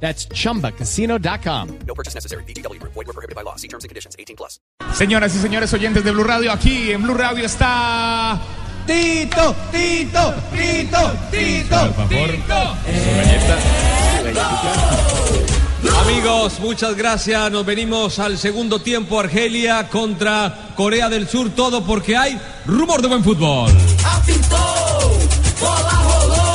That's chumbacasino.com. No purchase necessary. BGW. Void were prohibited by law. See terms and conditions. 18 plus. Señoras y señores oyentes de Blue Radio, aquí en Blue Radio está. Tito, Tito, Tito, Tito, Por favor. Tito. Amigos, muchas gracias. Nos venimos al segundo tiempo. Argelia contra Corea del Sur. Todo porque hay rumor de buen fútbol. Apitou, bola rolou,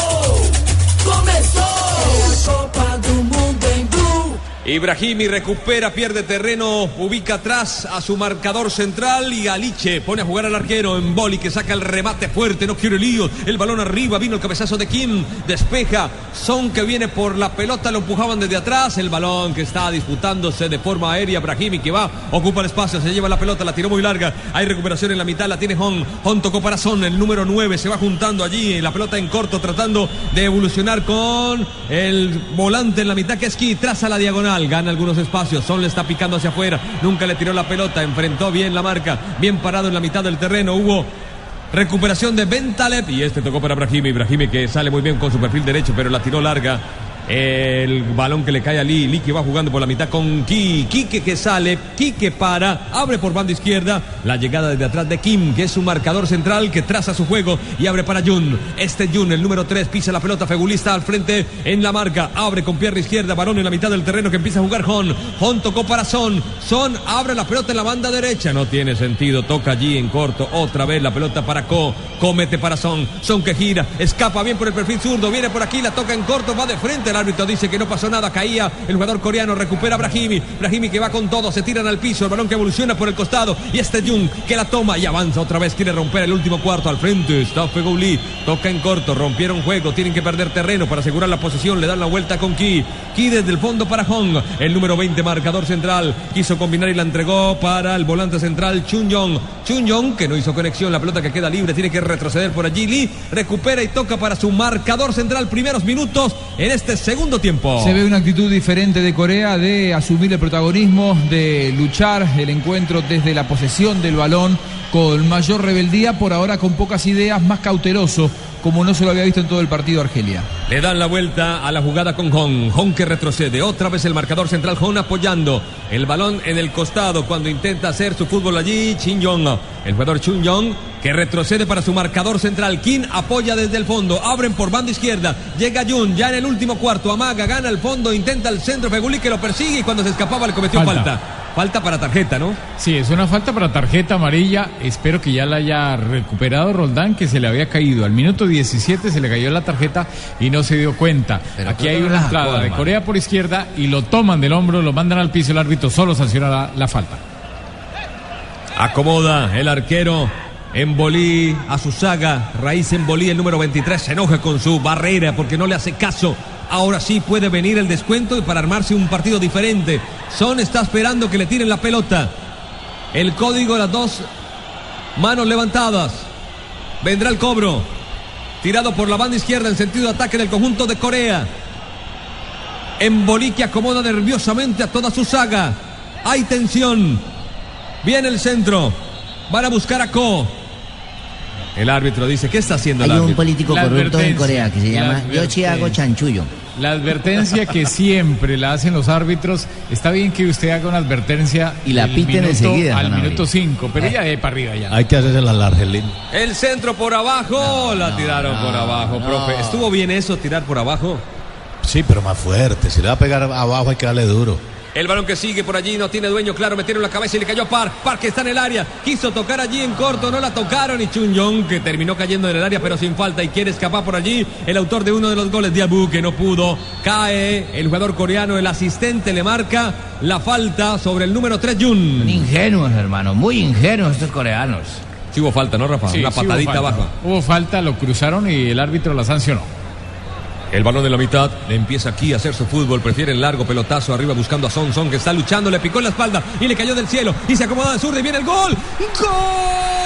Ibrahimi recupera, pierde terreno, ubica atrás a su marcador central y Aliche pone a jugar al arquero en boli que saca el remate fuerte, no quiere lío, el balón arriba, vino el cabezazo de Kim, despeja, Son que viene por la pelota, lo empujaban desde atrás, el balón que está disputándose de forma aérea, Ibrahimi que va, ocupa el espacio, se lleva la pelota, la tiró muy larga, hay recuperación en la mitad, la tiene Hon, Hon tocó para Son, el número 9, se va juntando allí, la pelota en corto, tratando de evolucionar con el volante en la mitad que es Ki, traza la diagonal, gana algunos espacios, Son le está picando hacia afuera, nunca le tiró la pelota, enfrentó bien la marca, bien parado en la mitad del terreno, hubo recuperación de Bentaleb. Y este tocó para Brahimi, Brahimi que sale muy bien con su perfil derecho, pero la tiró larga. El balón que le cae a Lee, Lee que va jugando por la mitad con Ki, Kike que sale, Kike para, abre por banda izquierda, la llegada desde atrás de Kim, que es su marcador central, que traza su juego y abre para Jun. Este Jun, el número 3, pisa la pelota, Fegulista al frente en la marca, abre con pierna izquierda, balón en la mitad del terreno que empieza a jugar Hon. Hon tocó para Son, Son abre la pelota en la banda derecha, no tiene sentido, toca allí en corto, otra vez la pelota para Ko, comete para Son, Son que gira, escapa bien por el perfil zurdo, viene por aquí, la toca en corto, va de frente, el árbitro dice que no pasó nada, caía el jugador coreano, recupera Brahimi, Brahimi que va con todo, se tiran al piso, el balón que evoluciona por el costado y este Jung que la toma y avanza otra vez, quiere romper el último cuarto al frente, está Fegouli, toca en corto, rompieron juego, tienen que perder terreno para asegurar la posición, le dan la vuelta con Ki, Ki desde el fondo para Hong, el número 20 marcador central, quiso combinar y la entregó para el volante central Chun Yong, Chun Yong que no hizo conexión, la pelota que queda libre, tiene que retroceder por allí, Lee recupera y toca para su marcador central, primeros minutos en este segundo tiempo. Se ve una actitud diferente de Corea de asumir el protagonismo, de luchar el encuentro desde la posesión del balón con mayor rebeldía, por ahora con pocas ideas, más cauteloso, como no se lo había visto en todo el partido Argelia. Le dan la vuelta a la jugada con Hong. Hong que retrocede. Otra vez el marcador central. Hong apoyando el balón en el costado cuando intenta hacer su fútbol allí. Chin Yong. El jugador Chun Yong que retrocede para su marcador central. Kim apoya desde el fondo. Abren por banda izquierda. Llega Jun ya en el último cuarto. Amaga, gana el fondo. Intenta el centro. Feguli que lo persigue y cuando se escapaba le cometió Falta. falta. Falta para tarjeta, ¿no? Sí, es una falta para tarjeta amarilla. Espero que ya la haya recuperado Roldán, que se le había caído. Al minuto 17 se le cayó la tarjeta y no se dio cuenta. Aquí hay una entrada de Corea por izquierda y lo toman del hombro, lo mandan al piso. El árbitro solo sanciona la, la falta. Acomoda el arquero en Bolí a su saga. Raíz en Bolí, el número 23, se enoja con su barrera porque no le hace caso. Ahora sí puede venir el descuento y para armarse un partido diferente. Son está esperando que le tiren la pelota. El código, las dos manos levantadas. Vendrá el cobro. Tirado por la banda izquierda en sentido de ataque del conjunto de Corea. En Bolí que acomoda nerviosamente a toda su saga. Hay tensión. Viene el centro. Van a buscar a Ko. El árbitro dice, ¿qué está haciendo el Hay un árbitro? político La corrupto en advertencia, Corea que se la llama advertencia. Yochihago Chanchuyo. La advertencia que siempre la hacen los árbitros, está bien que usted haga una advertencia Y la piten enseguida, al minuto 5, pero ya de para arriba ya. Hay que hacerse la Argelín. El centro por abajo. la tiraron por abajo, profe. ¿Estuvo bien eso, tirar por abajo? Sí, pero más fuerte. Si le va a pegar abajo hay que darle duro. El balón que sigue por allí no tiene dueño, claro, metieron la cabeza y le cayó a Park. Park que está en el área, quiso tocar allí en corto, no la tocaron y Chun Yong que terminó cayendo en el área pero sin falta y quiere escapar por allí. El autor de uno de los goles, Diabu, que no pudo, cae. El jugador coreano, el asistente le marca la falta sobre el número 3, Son Jun. ingenuos, hermano, muy ingenuos estos coreanos. Sí hubo falta, ¿no, Rafa? Sí, Una sí patadita abajo. Hubo falta, lo cruzaron y el árbitro la sancionó. El balón en la mitad, le empieza aquí a hacer su fútbol, prefiere el largo pelotazo arriba buscando a Son Son que está luchando, le picó en la espalda y le cayó del cielo y se acomoda de zurda y viene el gol. Gol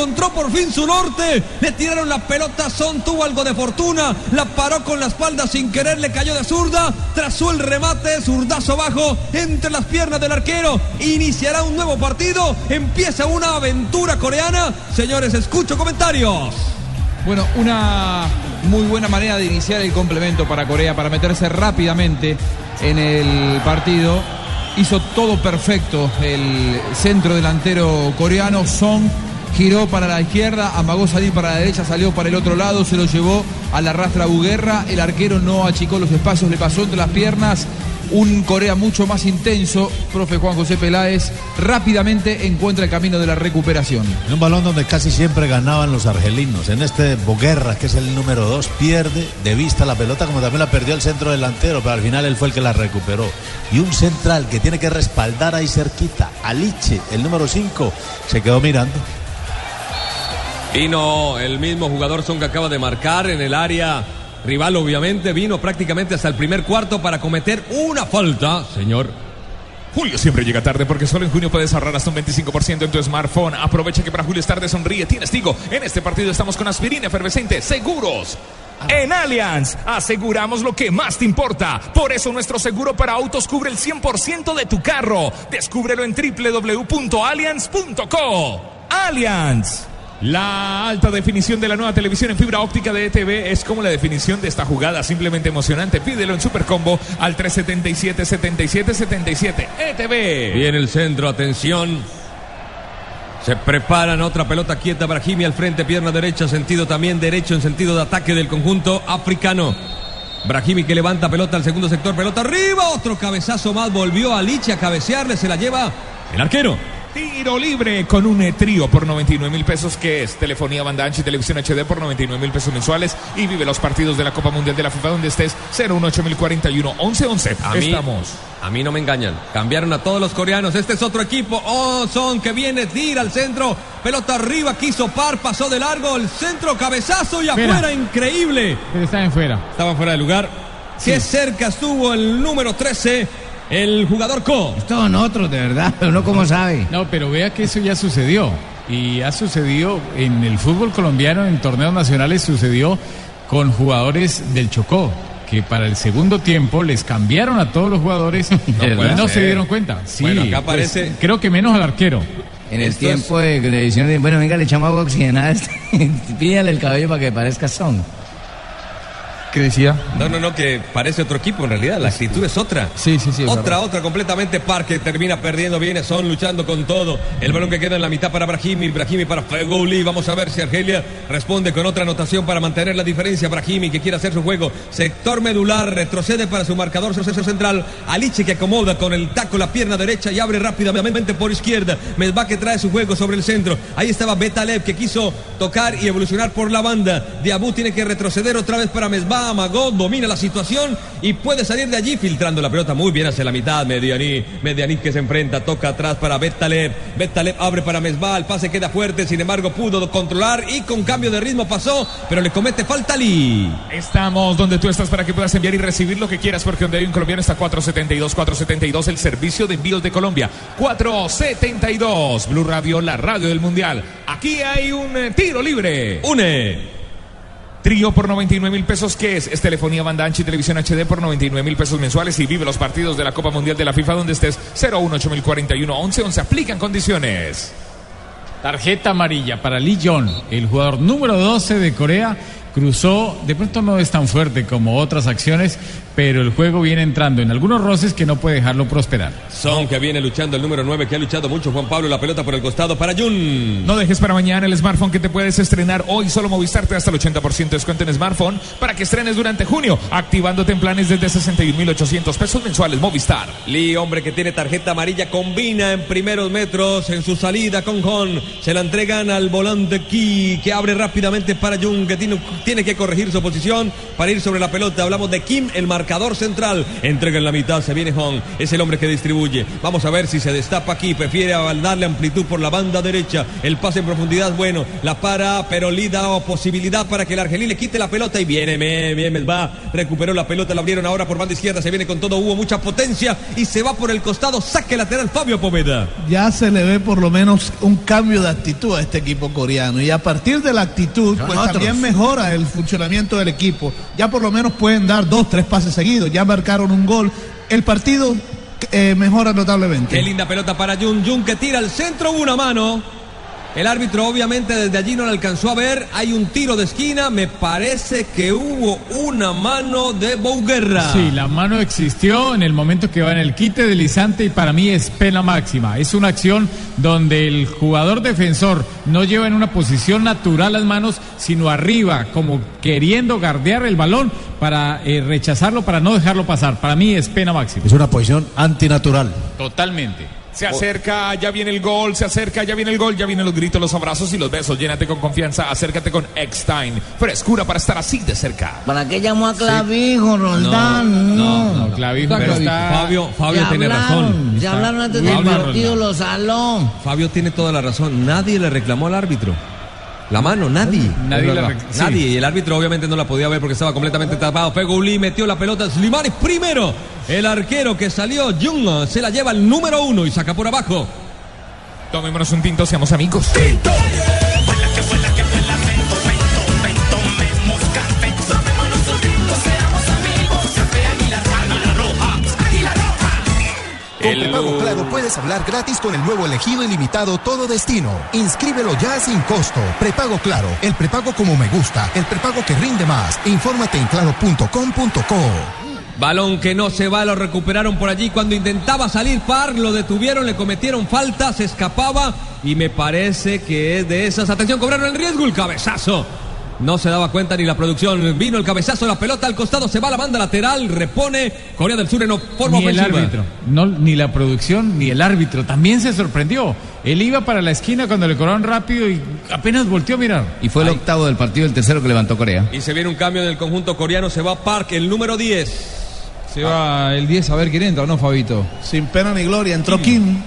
encontró por fin su norte. Le tiraron la pelota, Son tuvo algo de fortuna, la paró con la espalda sin querer, le cayó de zurda, trazó el remate, zurdazo bajo entre las piernas del arquero. Iniciará un nuevo partido, empieza una aventura coreana. Señores, escucho comentarios. Bueno, una muy buena manera de iniciar el complemento para Corea, para meterse rápidamente en el partido. Hizo todo perfecto el centro delantero coreano. Song giró para la izquierda, amagó salir para la derecha, salió para el otro lado, se lo llevó a la rastra Buguerra. El arquero no achicó los espacios, le pasó entre las piernas. Un Corea mucho más intenso, profe Juan José Peláez, rápidamente encuentra el camino de la recuperación. En un balón donde casi siempre ganaban los argelinos. En este Boguerra, que es el número 2, pierde de vista la pelota, como también la perdió el centro delantero, pero al final él fue el que la recuperó. Y un central que tiene que respaldar ahí cerquita, Aliche, el número 5, se quedó mirando. Vino el mismo jugador Son que acaba de marcar en el área rival, obviamente. Vino prácticamente hasta el primer cuarto para cometer una falta, señor. Julio siempre llega tarde porque solo en junio puedes ahorrar hasta un 25% en tu smartphone. Aprovecha que para Julio es tarde, sonríe, tienes Tigo. En este partido estamos con aspirina efervescente, seguros. En Allianz aseguramos lo que más te importa. Por eso nuestro seguro para autos cubre el 100% de tu carro. Descúbrelo en www.allianz.co. Allianz. La alta definición de la nueva televisión en fibra óptica de ETV es como la definición de esta jugada simplemente emocionante. Pídelo en Supercombo al 377-7777. ETV. Viene el centro, atención. Se preparan otra pelota quieta Brahimi al frente, pierna derecha, sentido también derecho en sentido de ataque del conjunto africano. Brahimi que levanta pelota al segundo sector, pelota arriba, otro cabezazo más, volvió a Liche a cabecearle, se la lleva el arquero. Tiro libre con un eh, trío por 99 mil pesos que es telefonía banda ancha y televisión HD por 99 mil pesos mensuales y vive los partidos de la Copa Mundial de la FIFA donde estés 018 11 11 A mí, Estamos. a mí no me engañan. Cambiaron a todos los coreanos. Este es otro equipo. Oh, Son que viene, tira al centro. Pelota arriba, quiso par, pasó de largo. El centro, cabezazo y Fuera. afuera. Increíble. Pero está en fuera. Estaba fuera de lugar. Qué cerca estuvo el número 13, el jugador Co. Estos son otros, de verdad. Uno como sabe. No, pero vea que eso ya sucedió. Y ha sucedido en el fútbol colombiano, en torneos nacionales, sucedió con jugadores del Chocó. Que para el segundo tiempo les cambiaron a todos los jugadores no ser. se dieron cuenta. Sí, Bueno, acá pues, aparece- creo que menos al arquero. En el Esto tiempo de, de. Bueno, venga, le echamos agua oxigenada. este. Pídale el cabello para que parezca son. ¿Qué decía? No, no, no, que parece otro equipo en realidad. La actitud es otra. Sí, sí, sí. Otra, verdad. otra completamente Parque termina perdiendo, viene Son luchando con todo. El balón que queda en la mitad para Brahimi, Brahimi para Fegouli. Vamos a ver si Argelia responde con otra anotación para mantener la diferencia. Brahimi que quiere hacer su juego. Sector medular, retrocede para su marcador centro central. Aliche que acomoda con el taco la pierna derecha y abre rápidamente por izquierda. Mesba que trae su juego sobre el centro. Ahí estaba Betalev que quiso tocar y evolucionar por la banda. Diabú tiene que retroceder otra vez para Mesba. Amagó, domina la situación y puede salir de allí filtrando la pelota muy bien hacia la mitad. Medianí, Medianí que se enfrenta, toca atrás para Betalev. Betalev abre para Mesba, el pase queda fuerte, sin embargo pudo controlar y con cambio de ritmo pasó, pero le comete falta Lee. Estamos donde tú estás para que puedas enviar y recibir lo que quieras, porque donde hay un colombiano está 472, 472, el servicio de envíos de Colombia. 472, Blue Radio, la radio del mundial. Aquí hay un eh, tiro libre. Une. Trío por 99 mil pesos, ¿qué es? Es telefonía banda ancha y televisión HD por 99 mil pesos mensuales y vive los partidos de la Copa Mundial de la FIFA donde estés 018 041 11 11. Aplican condiciones. Tarjeta amarilla para Lee Jong, el jugador número 12 de Corea, cruzó, de pronto no es tan fuerte como otras acciones, pero el juego viene entrando en algunos roces que no puede dejarlo prosperar. Son que viene luchando el número 9, que ha luchado mucho Juan Pablo, la pelota por el costado para Jun. No dejes para mañana el smartphone que te puedes estrenar hoy. Solo Movistar te da hasta el 80% de descuento en smartphone para que estrenes durante junio, activándote en planes desde 61.800 pesos mensuales. Movistar. Lee, hombre que tiene tarjeta amarilla, combina en primeros metros en su salida con Hon. Se la entregan al volante Ki, que abre rápidamente para Jun, que tiene, tiene que corregir su posición para ir sobre la pelota. Hablamos de Kim, el marcador central. Entrega en la mitad, se viene Hon. Es el hombre que distribuye. Vamos a ver si se destapa aquí. Prefiere darle amplitud por la banda derecha. El pase en profundidad, bueno, la para, pero Lee da posibilidad para que el argelí le quite la pelota y viene, bien, bien, va. Recuperó la pelota, la abrieron ahora por banda izquierda. Se viene con todo, hubo mucha potencia y se va por el costado. Saque lateral Fabio Poveda. Ya se le ve por lo menos un cambio de actitud a este equipo coreano. Y a partir de la actitud, pues también mejora el funcionamiento del equipo. Ya por lo menos pueden dar dos, tres pases seguidos. Ya marcaron un gol. El partido eh, mejora notablemente. Qué linda pelota para Jun. Jun que tira al centro, una mano. El árbitro obviamente desde allí no la alcanzó a ver. Hay un tiro de esquina. Me parece que hubo una mano de Bouguerra. Sí, la mano existió en el momento que va en el quite deslizante y para mí es pena máxima. Es una acción donde el jugador defensor no lleva en una posición natural las manos, sino arriba, como queriendo guardear el balón para eh, rechazarlo, para no dejarlo pasar. Para mí es pena máxima. Es una posición antinatural. Totalmente. Se acerca, ya viene el gol, se acerca, ya viene el gol, ya vienen los gritos, los abrazos y los besos. Llénate con confianza, acércate con Eckstein. Frescura para estar así de cerca. ¿Para qué llamó a Clavijo, Roldán? No, No, Clavijo, Está pero Clavijo. está- Fabio, Fabio Ya tiene razón. Ya hablaron antes del Fabio partido, Roldán. los salón. Fabio tiene toda la razón. Nadie le reclamó al árbitro. La mano, nadie. Nadie la sí. Nadie. Y el árbitro obviamente no la podía ver porque estaba completamente tapado. Fegouli metió la pelota. Slimani primero. El arquero que salió, Jung, se la lleva el número uno y saca por abajo. Tomémonos un tinto, seamos amigos. Con prepago claro puedes hablar gratis con el nuevo elegido ilimitado Todo Destino. Inscríbelo ya sin costo. Prepago claro, el prepago como me gusta, el prepago que rinde más. Infórmate en claro.com.co. Balón que no se va, lo recuperaron por allí. Cuando intentaba salir Par, lo detuvieron, le cometieron falta, se escapaba. Y me parece que es de esas. Atención, cobraron el riesgo, el cabezazo. No se daba cuenta ni la producción. Vino el cabezazo, la pelota al costado, se va a la banda lateral, repone. Corea del Sur en forma ni el árbitro, no, ni la producción, ni el árbitro. También se sorprendió. Él iba para la esquina cuando le cobraron rápido y apenas volteó a mirar. Y fue el octavo del partido, el tercero que levantó Corea. Y se viene un cambio en el conjunto coreano, se va Park, el número 10. Se va el 10 a ver quién entra, ¿no, Fabito? Sin pena ni gloria. Entró Kim.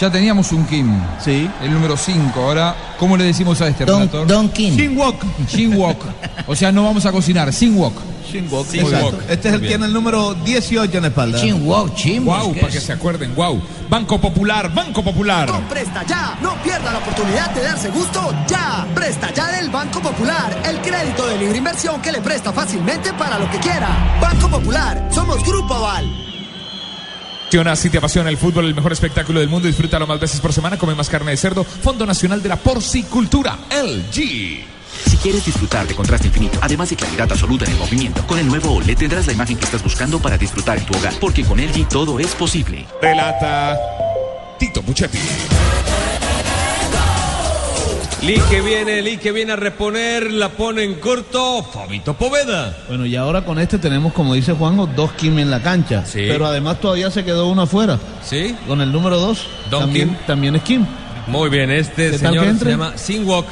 Ya teníamos un Kim. Sí. El número 5. Ahora, ¿cómo le decimos a este Don, relator? Don King. Sin walk. Sin wok. O sea, no vamos a cocinar, sin wok. Sin walk. Sin exacto. walk. Este es el Muy tiene el número 18 en la espalda. Chin Wok, Chin Wow, Wok, para que se acuerden, wow. Banco Popular, Banco Popular. Presta Ya, no pierda la oportunidad de darse gusto ya. Presta Ya del Banco Popular, el crédito de libre inversión que le presta fácilmente para lo que quiera. Banco Popular, somos Grupo Aval. Si te apasiona el fútbol, el mejor espectáculo del mundo, disfrútalo más veces por semana, come más carne de cerdo. Fondo Nacional de la Porcicultura, LG. Si quieres disfrutar de contraste infinito, además de claridad absoluta en el movimiento, con el nuevo OLED tendrás la imagen que estás buscando para disfrutar en tu hogar, porque con LG todo es posible. Relata Tito Puchetti. Lee que viene, Lee que viene a reponer, la pone en corto, Fabito Poveda. Bueno, y ahora con este tenemos, como dice Juanjo, dos Kim en la cancha. Sí. Pero además todavía se quedó uno afuera. ¿Sí? Con el número 2. Don también, Kim. también es Kim. Muy bien, este ¿Qué tal señor se llama Sinwok.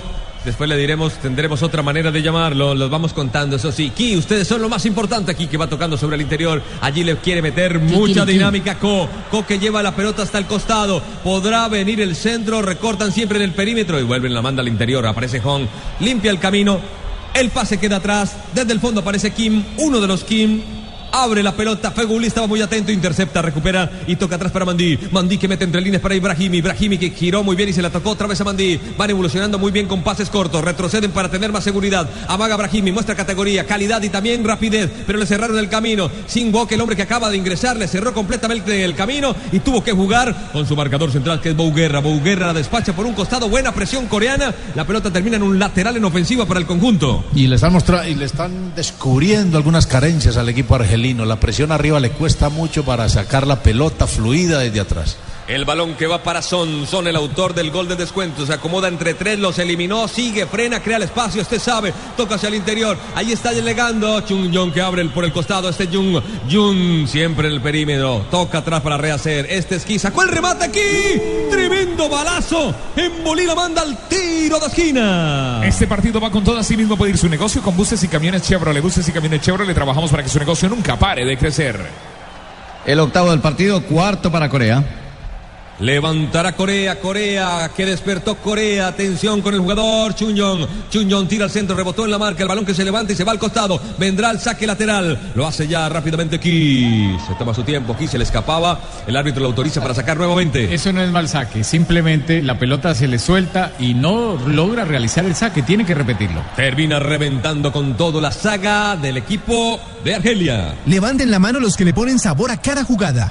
Después le diremos, tendremos otra manera de llamarlo, los vamos contando, eso sí. Ki, ustedes son lo más importante aquí que va tocando sobre el interior. Allí le quiere meter mucha dinámica Ko. Ko que lleva la pelota hasta el costado. Podrá venir el centro, recortan siempre en el perímetro y vuelven la manda al interior. Aparece Hong, limpia el camino. El pase queda atrás. Desde el fondo aparece Kim, uno de los Kim. Abre la pelota. Feguli estaba muy atento. Intercepta, recupera y toca atrás para Mandí. Mandí que mete entre líneas para Ibrahimi. Ibrahimi que giró muy bien y se la tocó otra vez a Mandí. Van evolucionando muy bien con pases cortos. Retroceden para tener más seguridad. Amaga Brahimi. Muestra categoría, calidad y también rapidez. Pero le cerraron el camino. Sin Boque, el hombre que acaba de ingresar, le cerró completamente el camino y tuvo que jugar con su marcador central que es Bouguerra. Bouguerra la despacha por un costado. Buena presión coreana. La pelota termina en un lateral en ofensiva para el conjunto. Y le están y le están descubriendo algunas carencias al equipo argelino. La presión arriba le cuesta mucho para sacar la pelota fluida desde atrás. El balón que va para Son. Son el autor del gol de descuento. Se acomoda entre tres, los eliminó. Sigue, frena, crea el espacio. Este sabe. Toca hacia el interior. Ahí está llegando. Chung Jong que abre por el costado. Este Jung. Jung siempre en el perímetro. Toca atrás para rehacer. Este esquí. Sacó el remate aquí. Tremendo balazo. En Molina manda al tiro de esquina. Este partido va con todo. Así mismo puede ir su negocio con buses y camiones Chevrolet. Buses y camiones Chevrolet. Trabajamos para que su negocio nunca pare de crecer. El octavo del partido, cuarto para Corea. Levantará Corea, Corea, que despertó Corea. Atención con el jugador Chunyong. Chunyong tira al centro, rebotó en la marca. El balón que se levanta y se va al costado. Vendrá el saque lateral. Lo hace ya rápidamente Ki. Se toma su tiempo. Ki se le escapaba. El árbitro lo autoriza para sacar nuevamente. Eso no es mal saque. Simplemente la pelota se le suelta y no logra realizar el saque. Tiene que repetirlo. Termina reventando con todo la saga del equipo de Argelia. Levanten la mano los que le ponen sabor a cada jugada.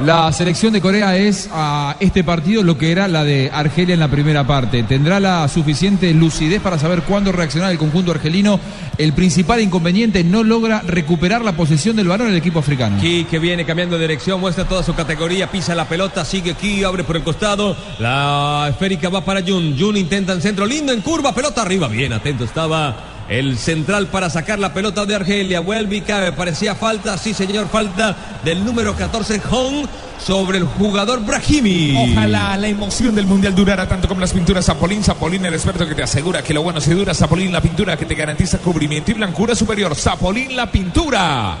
La selección de Corea es a este partido lo que era la de Argelia en la primera parte. Tendrá la suficiente lucidez para saber cuándo reaccionar el conjunto argelino. El principal inconveniente no logra recuperar la posesión del balón el equipo africano. Ki que viene cambiando de dirección, muestra toda su categoría, pisa la pelota, sigue Ki, abre por el costado. La esférica va para Jun. Jun intenta en centro, lindo en curva, pelota arriba. Bien atento estaba el central para sacar la pelota de Argelia. Vuelve y cabe. Parecía falta. Sí, señor, falta del número 14, Hong, sobre el jugador Brahimi. Ojalá la emoción del mundial durara tanto como las pinturas Zapolín. Zapolín, el experto que te asegura que lo bueno se dura. Zapolín, la pintura que te garantiza cubrimiento y blancura superior. Zapolín, la pintura.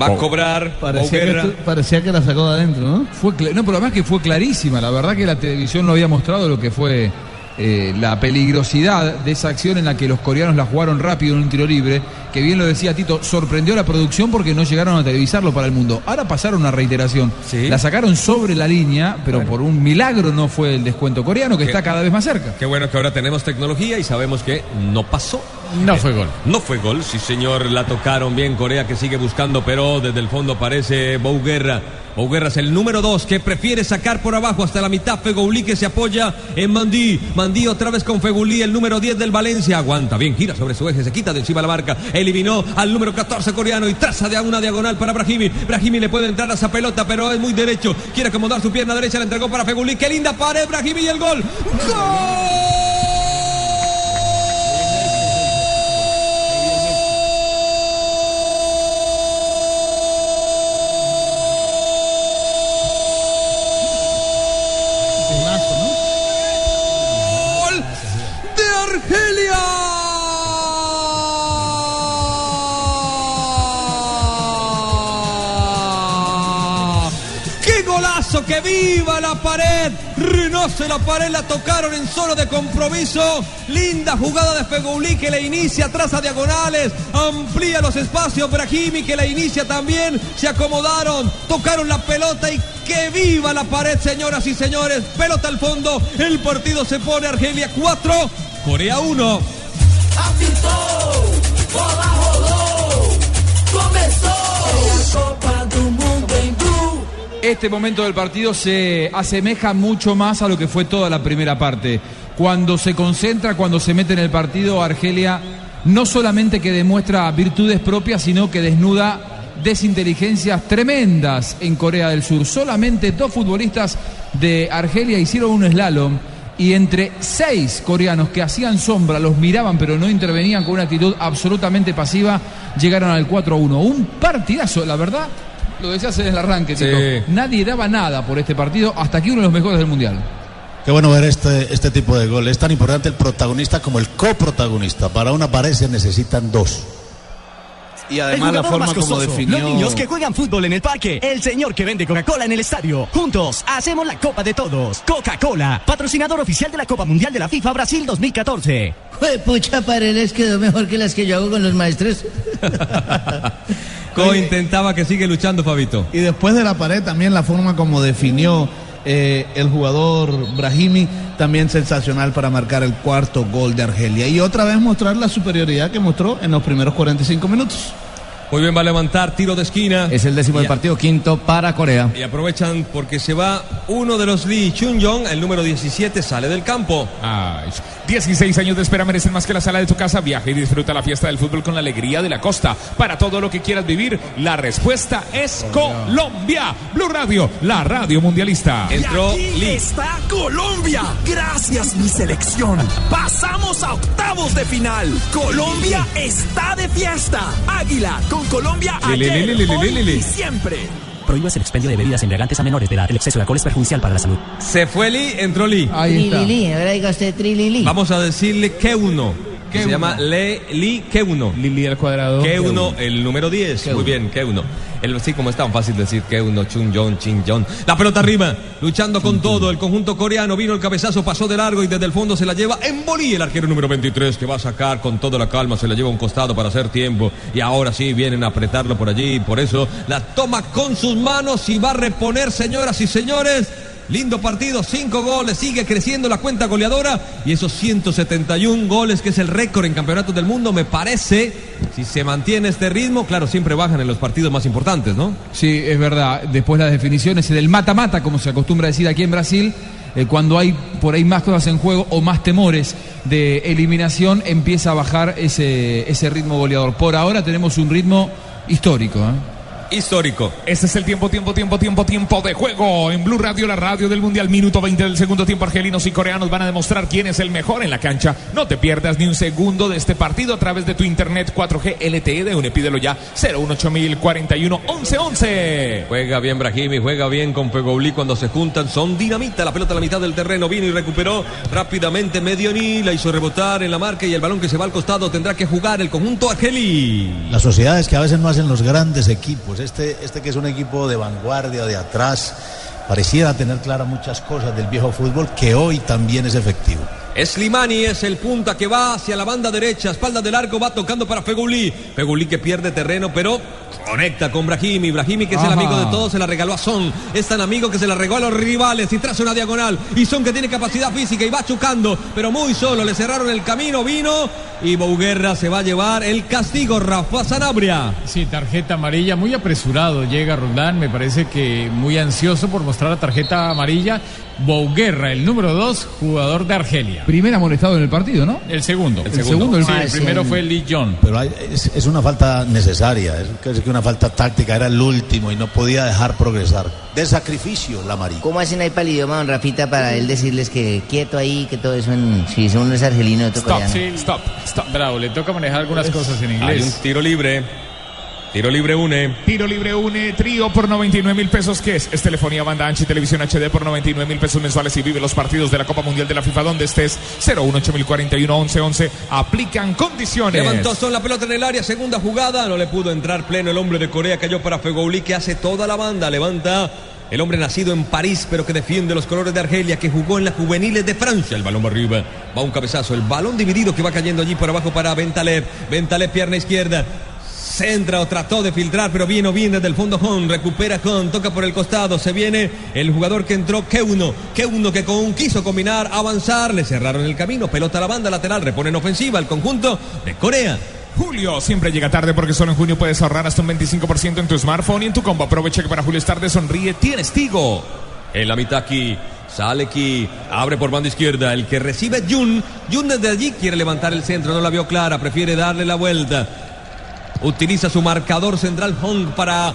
Va a cobrar. Parecía que, parecía que la sacó de adentro, ¿no? Fue no, pero además que fue clarísima. La verdad que la televisión no había mostrado lo que fue eh, la peligrosidad de esa acción en la que los coreanos la jugaron rápido en un tiro libre. Que bien lo decía Tito, sorprendió a la producción porque no llegaron a televisarlo para el mundo. Ahora pasaron una reiteración. La sacaron sobre la línea, pero por un milagro no fue el descuento coreano que Qué- está cada vez más cerca. Qué bueno que ahora tenemos tecnología y sabemos que no pasó. No fue gol. No fue gol, sí señor, la tocaron bien Corea que sigue buscando, pero desde el fondo aparece Bouguerra. Bouguerra es el número dos que prefiere sacar por abajo hasta la mitad. Fegouli que se apoya en Mandí. Mandí otra vez con Fegouli, el número 10 del Valencia. Aguanta bien, gira sobre su eje, se quita de encima la marca. Eliminó al número 14 coreano y traza de una diagonal para Brahimi. Brahimi le puede entrar a esa pelota, pero es muy derecho. Quiere acomodar su pierna derecha, la entregó para Fegouli. Qué linda pared, Brahimi y el gol. ¡Gol 12 la pared la tocaron en solo de compromiso. Linda jugada de Fegoulí que la inicia, traza diagonales, amplía los espacios. Brahimi que la inicia también. Se acomodaron, tocaron la pelota y que viva la pared, señoras y señores. Pelota al fondo. El partido se pone Argelia 4, Corea 1. Apitó, bola rolou, ¡Comenzó! Este momento del partido se asemeja mucho más a lo que fue toda la primera parte. Cuando se concentra, cuando se mete en el partido, Argelia no solamente que demuestra virtudes propias, sino que desnuda desinteligencias tremendas en Corea del Sur. Solamente dos futbolistas de Argelia hicieron un slalom y entre seis coreanos que hacían sombra, los miraban pero no intervenían con una actitud absolutamente pasiva, llegaron al 4-1. Un partidazo, la verdad, lo decías en el arranque, Sí. Nadie daba nada por este partido, hasta aquí uno de los mejores del Mundial. Qué bueno ver este, este tipo de gol. Es tan importante el protagonista como el coprotagonista. Para una pared se necesitan dos. Y además la forma más como definió. Los niños que juegan fútbol en el parque. El señor que vende Coca-Cola en el estadio. Juntos hacemos la Copa de Todos. Coca-Cola, patrocinador oficial de la Copa Mundial de la FIFA Brasil 2014. Pucha, para les quedó mejor que las que yo hago con los maestros. Co intentaba que sigue luchando, Fabito. Y después de la pared también la forma como definió eh, el jugador Brahimi, también sensacional para marcar el cuarto gol de Argelia. Y otra vez mostrar la superioridad que mostró en los primeros 45 minutos. Muy bien, va a levantar tiro de esquina. Es el décimo del Y a- partido, quinto para Corea. Y aprovechan porque se va uno de los Lee Chun-yong, el número 17, sale del campo. Ay, 16 años de espera merecen más que la sala de tu casa. Viaja y disfruta la fiesta del fútbol con la alegría de la costa. Para todo lo que quieras vivir, la respuesta es Colombia. Blue Radio, la radio mundialista. Entró y aquí Lee. está Colombia. Gracias, mi selección. Pasamos a octavos de final. Colombia está de fiesta. Águila con Colombia Li, li, ayer, li, hoy li. y siempre. Prohíbas el expendio de bebidas embriagantes a menores de edad. El exceso de alcohol es perjudicial para la salud. Se fue Lee, entró Lee. Trilili, ahora diga usted trilili. Vamos a decirle que uno. Que se llama Le, Lee Keuno. Lili al cuadrado. Que uno, el número 10. Muy bien, que uno. El, sí, como es tan fácil decir que uno, Chun Jong, Chin Jong. La pelota arriba, luchando con todo. El conjunto coreano vino el cabezazo, pasó de largo y desde el fondo se la lleva en Bolí, el arquero número 23, que va a sacar con toda la calma, se la lleva a un costado para hacer tiempo. Y ahora sí vienen a apretarlo por allí. Por eso la toma con sus manos y va a reponer, señoras y señores. Lindo partido, cinco goles, sigue creciendo la cuenta goleadora y esos 171 goles que es el récord en campeonatos del mundo, me parece, si se mantiene este ritmo, claro, siempre bajan en los partidos más importantes, ¿no? Sí, es verdad. Después las definiciones del mata-mata, como se acostumbra decir aquí en Brasil, eh, cuando hay por ahí más cosas en juego o más temores de eliminación, empieza a bajar ese, ese ritmo goleador. Por ahora tenemos un ritmo histórico. ¿eh? Histórico. Este es el tiempo, tiempo, tiempo, tiempo, tiempo de juego. En Blue Radio, la radio del Mundial, minuto 20 del segundo tiempo. Argelinos y coreanos van a demostrar quién es el mejor en la cancha. No te pierdas ni un segundo de este partido a través de tu internet 4G LTE de UNE. Pídelo ya 018041 1111. Juega bien Brahimi, juega bien con Fegouli cuando se juntan, son dinamita, la pelota a la mitad del terreno, vino y recuperó rápidamente Medioni, la hizo rebotar en la marca y el balón que se va al costado tendrá que jugar el conjunto Argeli. Las sociedades que a veces no hacen los grandes equipos. Este, este que es un equipo de vanguardia, de atrás, pareciera tener claras muchas cosas del viejo fútbol que hoy también es efectivo. Slimani es el punta que va hacia la banda derecha, espalda del arco, va tocando para Feguli. Feguli que pierde terreno, pero conecta con Brahimi. Brahimi que es el amigo de todos, se la regaló a Son. Es tan amigo que se la regaló a los rivales y traza una diagonal. Y Son que tiene capacidad física y va chucando, pero muy solo. Le cerraron el camino, vino y Bouguerra se va a llevar el castigo. Rafa Sanabria. Sí, tarjeta amarilla, muy apresurado llega Roldán, me parece que muy ansioso por mostrar la tarjeta amarilla. Bouguerra, el número dos, jugador de Argelia. Primer amonestado en el partido, ¿no? El segundo. El segundo, el Sí, el primero eh, fue Lee John. Pero hay- es, es una falta necesaria, es que una falta táctica, era el último y no podía dejar progresar. De sacrificio la amarilla. ¿Cómo hacen ahí para el idioma, don Rafita, para él decirles que quieto ahí, que todo eso en... Si uno es argelino, otro Stop, sí, stop, stop. Bravo, le toca manejar algunas cosas en Hay un inglés. tiro libre. Tiro libre une. Tiro libre une, trío por 99 mil pesos. ¿Qué es? Es telefonía, banda ancha y televisión HD por 99 mil pesos mensuales y vive los partidos de la Copa Mundial de la FIFA donde estés. 018041 1111. Aplican condiciones. Levantó Son la pelota en el área, segunda jugada, no le pudo entrar pleno el hombre de Corea, cayó para Fegouli que hace toda la banda, levanta el hombre nacido en París pero que defiende los colores de Argelia, que jugó en las juveniles de Francia, el balón va arriba, va un cabezazo, el balón dividido que va cayendo allí por abajo para Bentaleb, Bentaleb pierna izquierda. Centra o trató de filtrar, pero vino bien desde el fondo Hon, recupera Hon, toca por el costado, se viene el jugador que entró, Keuno, Keuno que con, quiso combinar, avanzar, le cerraron el camino, pelota a la banda lateral, repone en ofensiva el conjunto de Corea. Julio siempre llega tarde porque solo en junio puedes ahorrar hasta un 25% en tu smartphone y en tu combo. Aprovecha que para Julio es tarde, sonríe, tienes Tigo. En la mitad aquí, sale aquí, abre por banda izquierda, el que recibe Jun, Jun desde allí quiere levantar el centro, no la vio clara, prefiere darle la vuelta. Utiliza su marcador central Hong para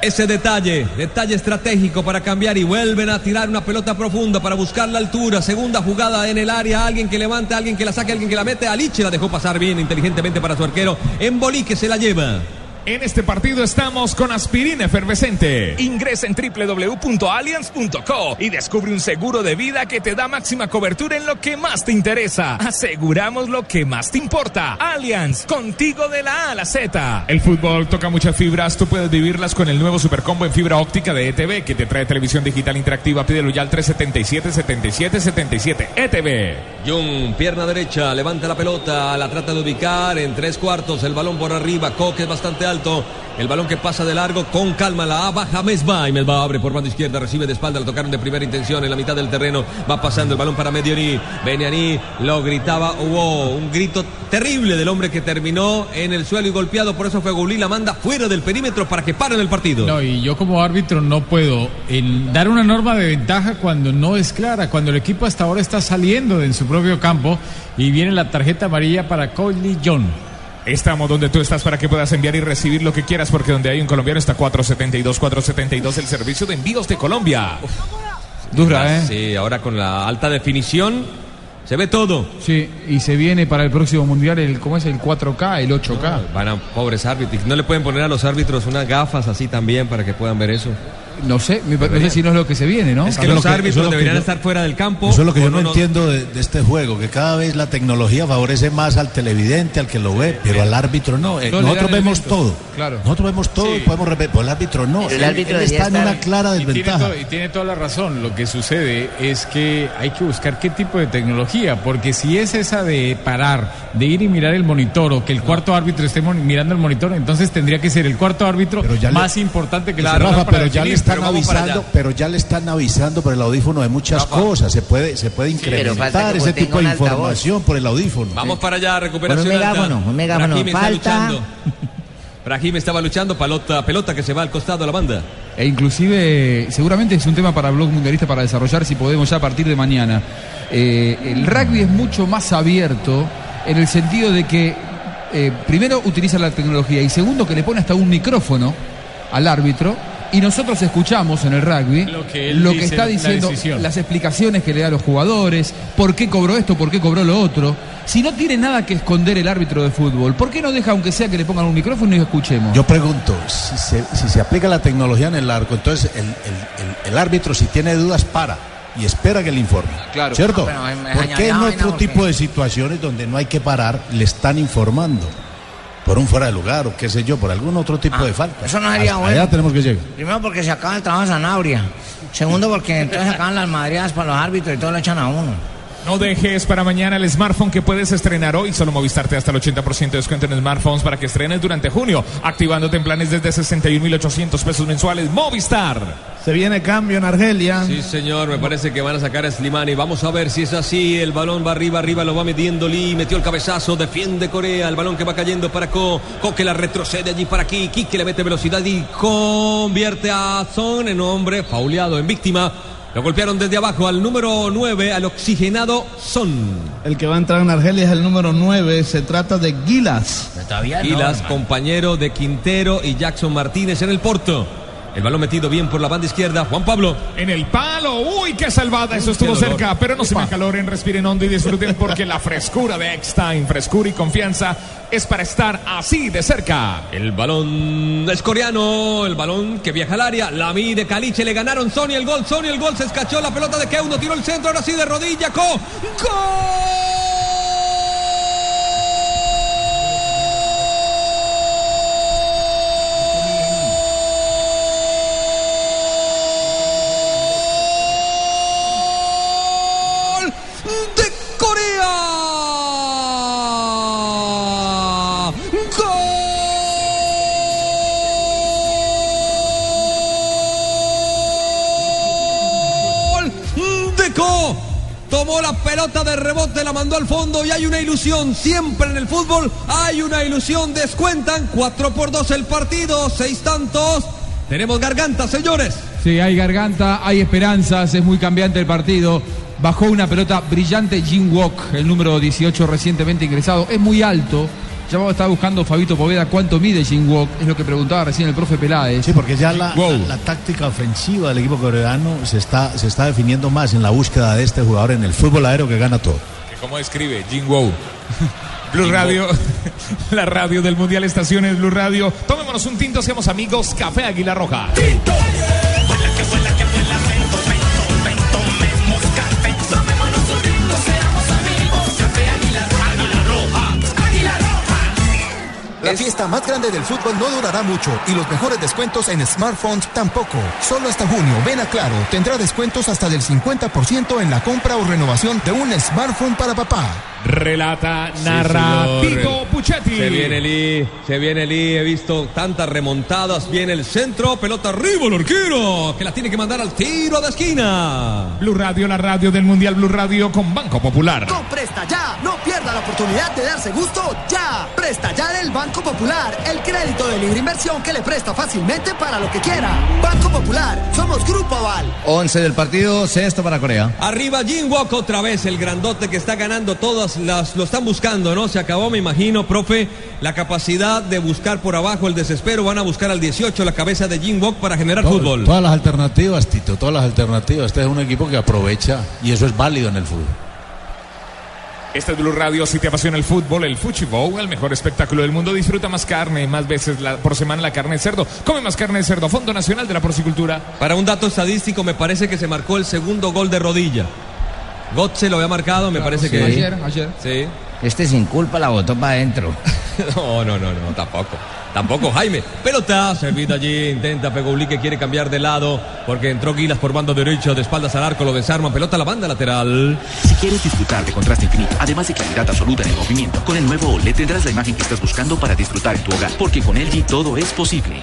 ese detalle, detalle estratégico para cambiar y vuelven a tirar una pelota profunda para buscar la altura. Segunda jugada en el área, alguien que levante, alguien que la saque, alguien que la mete. Aliche la dejó pasar bien inteligentemente para su arquero. En Bolí que se la lleva. En este partido estamos con aspirina efervescente. Ingresa en www.allianz.co y descubre un seguro de vida que te da máxima cobertura en lo que más te interesa. Aseguramos lo que más te importa. Allianz, contigo de la A a la Z. El fútbol toca muchas fibras, tú puedes vivirlas con el nuevo Supercombo en fibra óptica de ETV que te trae televisión digital interactiva. Pídelo ya al 377 77 77 ETV. Jung, pierna derecha, levanta la pelota, la trata de ubicar en tres cuartos, el balón por arriba, Coque es bastante alto, el balón que pasa de largo, con calma la A, baja Mesba y Mesba abre por banda izquierda, recibe de espalda, lo tocaron de primera intención en la mitad del terreno, va pasando el balón para Medioni, Benianí lo gritaba, hubo un grito terrible del hombre que terminó en el suelo y golpeado, por eso fue Gulí la manda fuera del perímetro para que paren el partido. No, y yo como árbitro no puedo dar una norma de ventaja cuando no es clara, cuando el equipo hasta ahora está saliendo de en su propio campo y viene la tarjeta amarilla para Coley John. Estamos donde tú estás para que puedas enviar y recibir lo que quieras, porque donde hay un colombiano está 472, 472, el servicio de envíos de Colombia. Dura, ¿eh? Sí, ahora con la alta definición se ve todo. Sí, y se viene para el próximo mundial el, ¿cómo es? El 4K, el 8K. No, van a pobres árbitros. ¿No le pueden poner a los árbitros unas gafas así también para que puedan ver eso? No sé, me parece si no es lo que se viene, ¿no? Es que los árbitros deberían estar fuera del campo. Eso es lo que yo no, entiendo de, de, este juego, que cada vez la tecnología favorece más al televidente, al que lo ve, pero al árbitro no. Eh, nosotros vemos todo. Claro. Nosotros vemos todo y podemos repetir, pero el árbitro no. el árbitro él está en una clara y desventaja. Tiene, to, y tiene toda la razón. Lo que sucede es que hay que buscar qué tipo de tecnología, porque si es esa de parar, de ir y mirar el monitor o que el cuarto árbitro esté mirando el monitor, entonces tendría que ser el cuarto árbitro más le... importante que claro, el Rafa, pero ya le están avisando pero ya le están avisando por el audífono de muchas Rafa. cosas. Se puede, se puede incrementar sí, ese tipo de información por el audífono. Vamos sí. para allá, recuperación. Un megáfono, un megáfono. Brahim Falta. Brahim estaba luchando, pelota, pelota que se va al costado de la banda. E inclusive, seguramente es un tema para Blog Mundialista para desarrollar si podemos ya a partir de mañana. Eh, el rugby es mucho más abierto en el sentido de que eh, primero utiliza la tecnología y segundo que le pone hasta un micrófono al árbitro y nosotros escuchamos en el rugby lo que, lo que dice, está diciendo, la las explicaciones que le da a los jugadores, por qué cobró esto, por qué cobró lo otro. Si no tiene nada que esconder el árbitro de fútbol, ¿por qué no deja, aunque sea que le pongan un micrófono y escuchemos? Yo pregunto, si se, si se aplica la tecnología en el arco, entonces el, el, el, el, árbitro, si tiene dudas, para y espera que le informe. Claro. ¿Cierto? No, me Porque en otro no, tipo de situaciones donde no hay que parar, le están informando. Por un fuera de lugar o qué sé yo, por algún otro tipo Ah, de falta. eso no sería Hasta bueno. Allá tenemos que llegar. Primero porque se acaba el trabajo de Zanabria. Segundo porque entonces acaban las madreadas para los árbitros y todo lo echan a uno. No dejes para mañana el smartphone que puedes estrenar hoy. Solo Movistar te da hasta el 80% de descuento en smartphones para que estrenes durante junio. Activándote en planes desde 61.800 pesos mensuales. Movistar. Se viene cambio en Argelia. Sí, señor, me parece que van a sacar a Slimani. Vamos a ver si es así. El balón va arriba, arriba, lo va midiendo Lee. Metió el cabezazo, defiende Corea. El balón que va cayendo para Ko. Ko que la retrocede allí para aquí. Ki que le mete velocidad y convierte a Son en hombre fauleado, en víctima. Lo golpearon desde abajo al número 9, al oxigenado Son. El que va a entrar en Argelia es el número 9. Se trata de Gilas. Todavía Gilas, compañero de Quintero y Jackson Martínez en el Porto. El balón metido bien por la banda izquierda. Juan Pablo. En el palo. Uy, qué salvada. Eso estuvo cerca. Pero no se me acaloren, respiren hondo y disfruten porque la frescura de Eckstein, frescura y confianza es para estar así de cerca. El balón es coreano, el balón que viaja al área, la mide Caliche, le ganaron Sony el gol, Sony el gol, se escachó la pelota de Keuno, tiró el centro, ahora sí de rodilla, Co, gol mandó al fondo y hay una ilusión. Siempre en el fútbol hay una ilusión. Descuentan 4 por 2 el partido, seis tantos. Tenemos garganta, señores. Sí, hay garganta, hay esperanzas, es muy cambiante el partido. Bajó una pelota brillante Jim Walk, el número 18 recientemente ingresado. Es muy alto. Ya estaba buscando Fabito Poveda cuánto mide Jim Walk, es lo que preguntaba recién el profe Peláez. Sí, porque ya la, la, la táctica ofensiva del equipo coreano se está, se está definiendo más en la búsqueda de este jugador en el fútbol aéreo que gana todo. ¿Cómo escribe? Jin Wow. Blue Radio, la radio del Mundial Estaciones Blue Radio. Tomémonos un tinto, seamos amigos. Café Águila Roja. La fiesta más grande del fútbol no durará mucho y los mejores descuentos en smartphones tampoco. Solo hasta junio, ven a Claro, tendrá descuentos hasta del 50% en la compra o renovación de un smartphone para papá. Relata, narra. Tito Puchetti. Se viene Lee, se viene Lee, he visto tantas remontadas, viene el centro, pelota arriba el arquero, que la tiene que mandar al tiro de esquina. Blue Radio, la radio del Mundial Blue Radio con Banco Popular. Con Presta Ya, no pierda la oportunidad de darse gusto ya. Presta Ya del Banco Popular, el crédito de libre inversión que le presta fácilmente para lo que quiera. Banco Popular, somos Grupo Aval. 11 del partido, sexto para Corea. Arriba Jinwok otra vez, el grandote que está ganando todas las, lo están buscando, ¿no? Se acabó, me imagino, profe, la capacidad de buscar por abajo el desespero. Van a buscar al 18 la cabeza de Jinwok para generar Todo- fútbol. Todas las alternativas, Tito, todas las alternativas. Este es un equipo que aprovecha y eso es válido en el fútbol. Este es Blue Radio, si te apasiona el fútbol, el Fuchibow, el mejor espectáculo del mundo. Disfruta más carne, más veces la- por semana la carne de cerdo. Come más carne de cerdo. Fondo Nacional de la Porcicultura. Para un dato estadístico, me parece que se marcó el segundo gol de rodilla. Gotze lo había marcado, me parece que. ayer, ayer. Sí. Este sin culpa la botó para adentro. No, no, no, no, tampoco. Tampoco, Jaime. Pelota servida allí, intenta Pegulí que quiere cambiar de lado porque entró Guilas por banda derecha, de espaldas al arco, lo desarman. Pelota a la banda lateral. Si quieres disfrutar de contraste infinito, además de claridad absoluta en el movimiento, con el nuevo OLED tendrás la imagen que estás buscando para disfrutar en tu hogar, porque con LG todo es posible.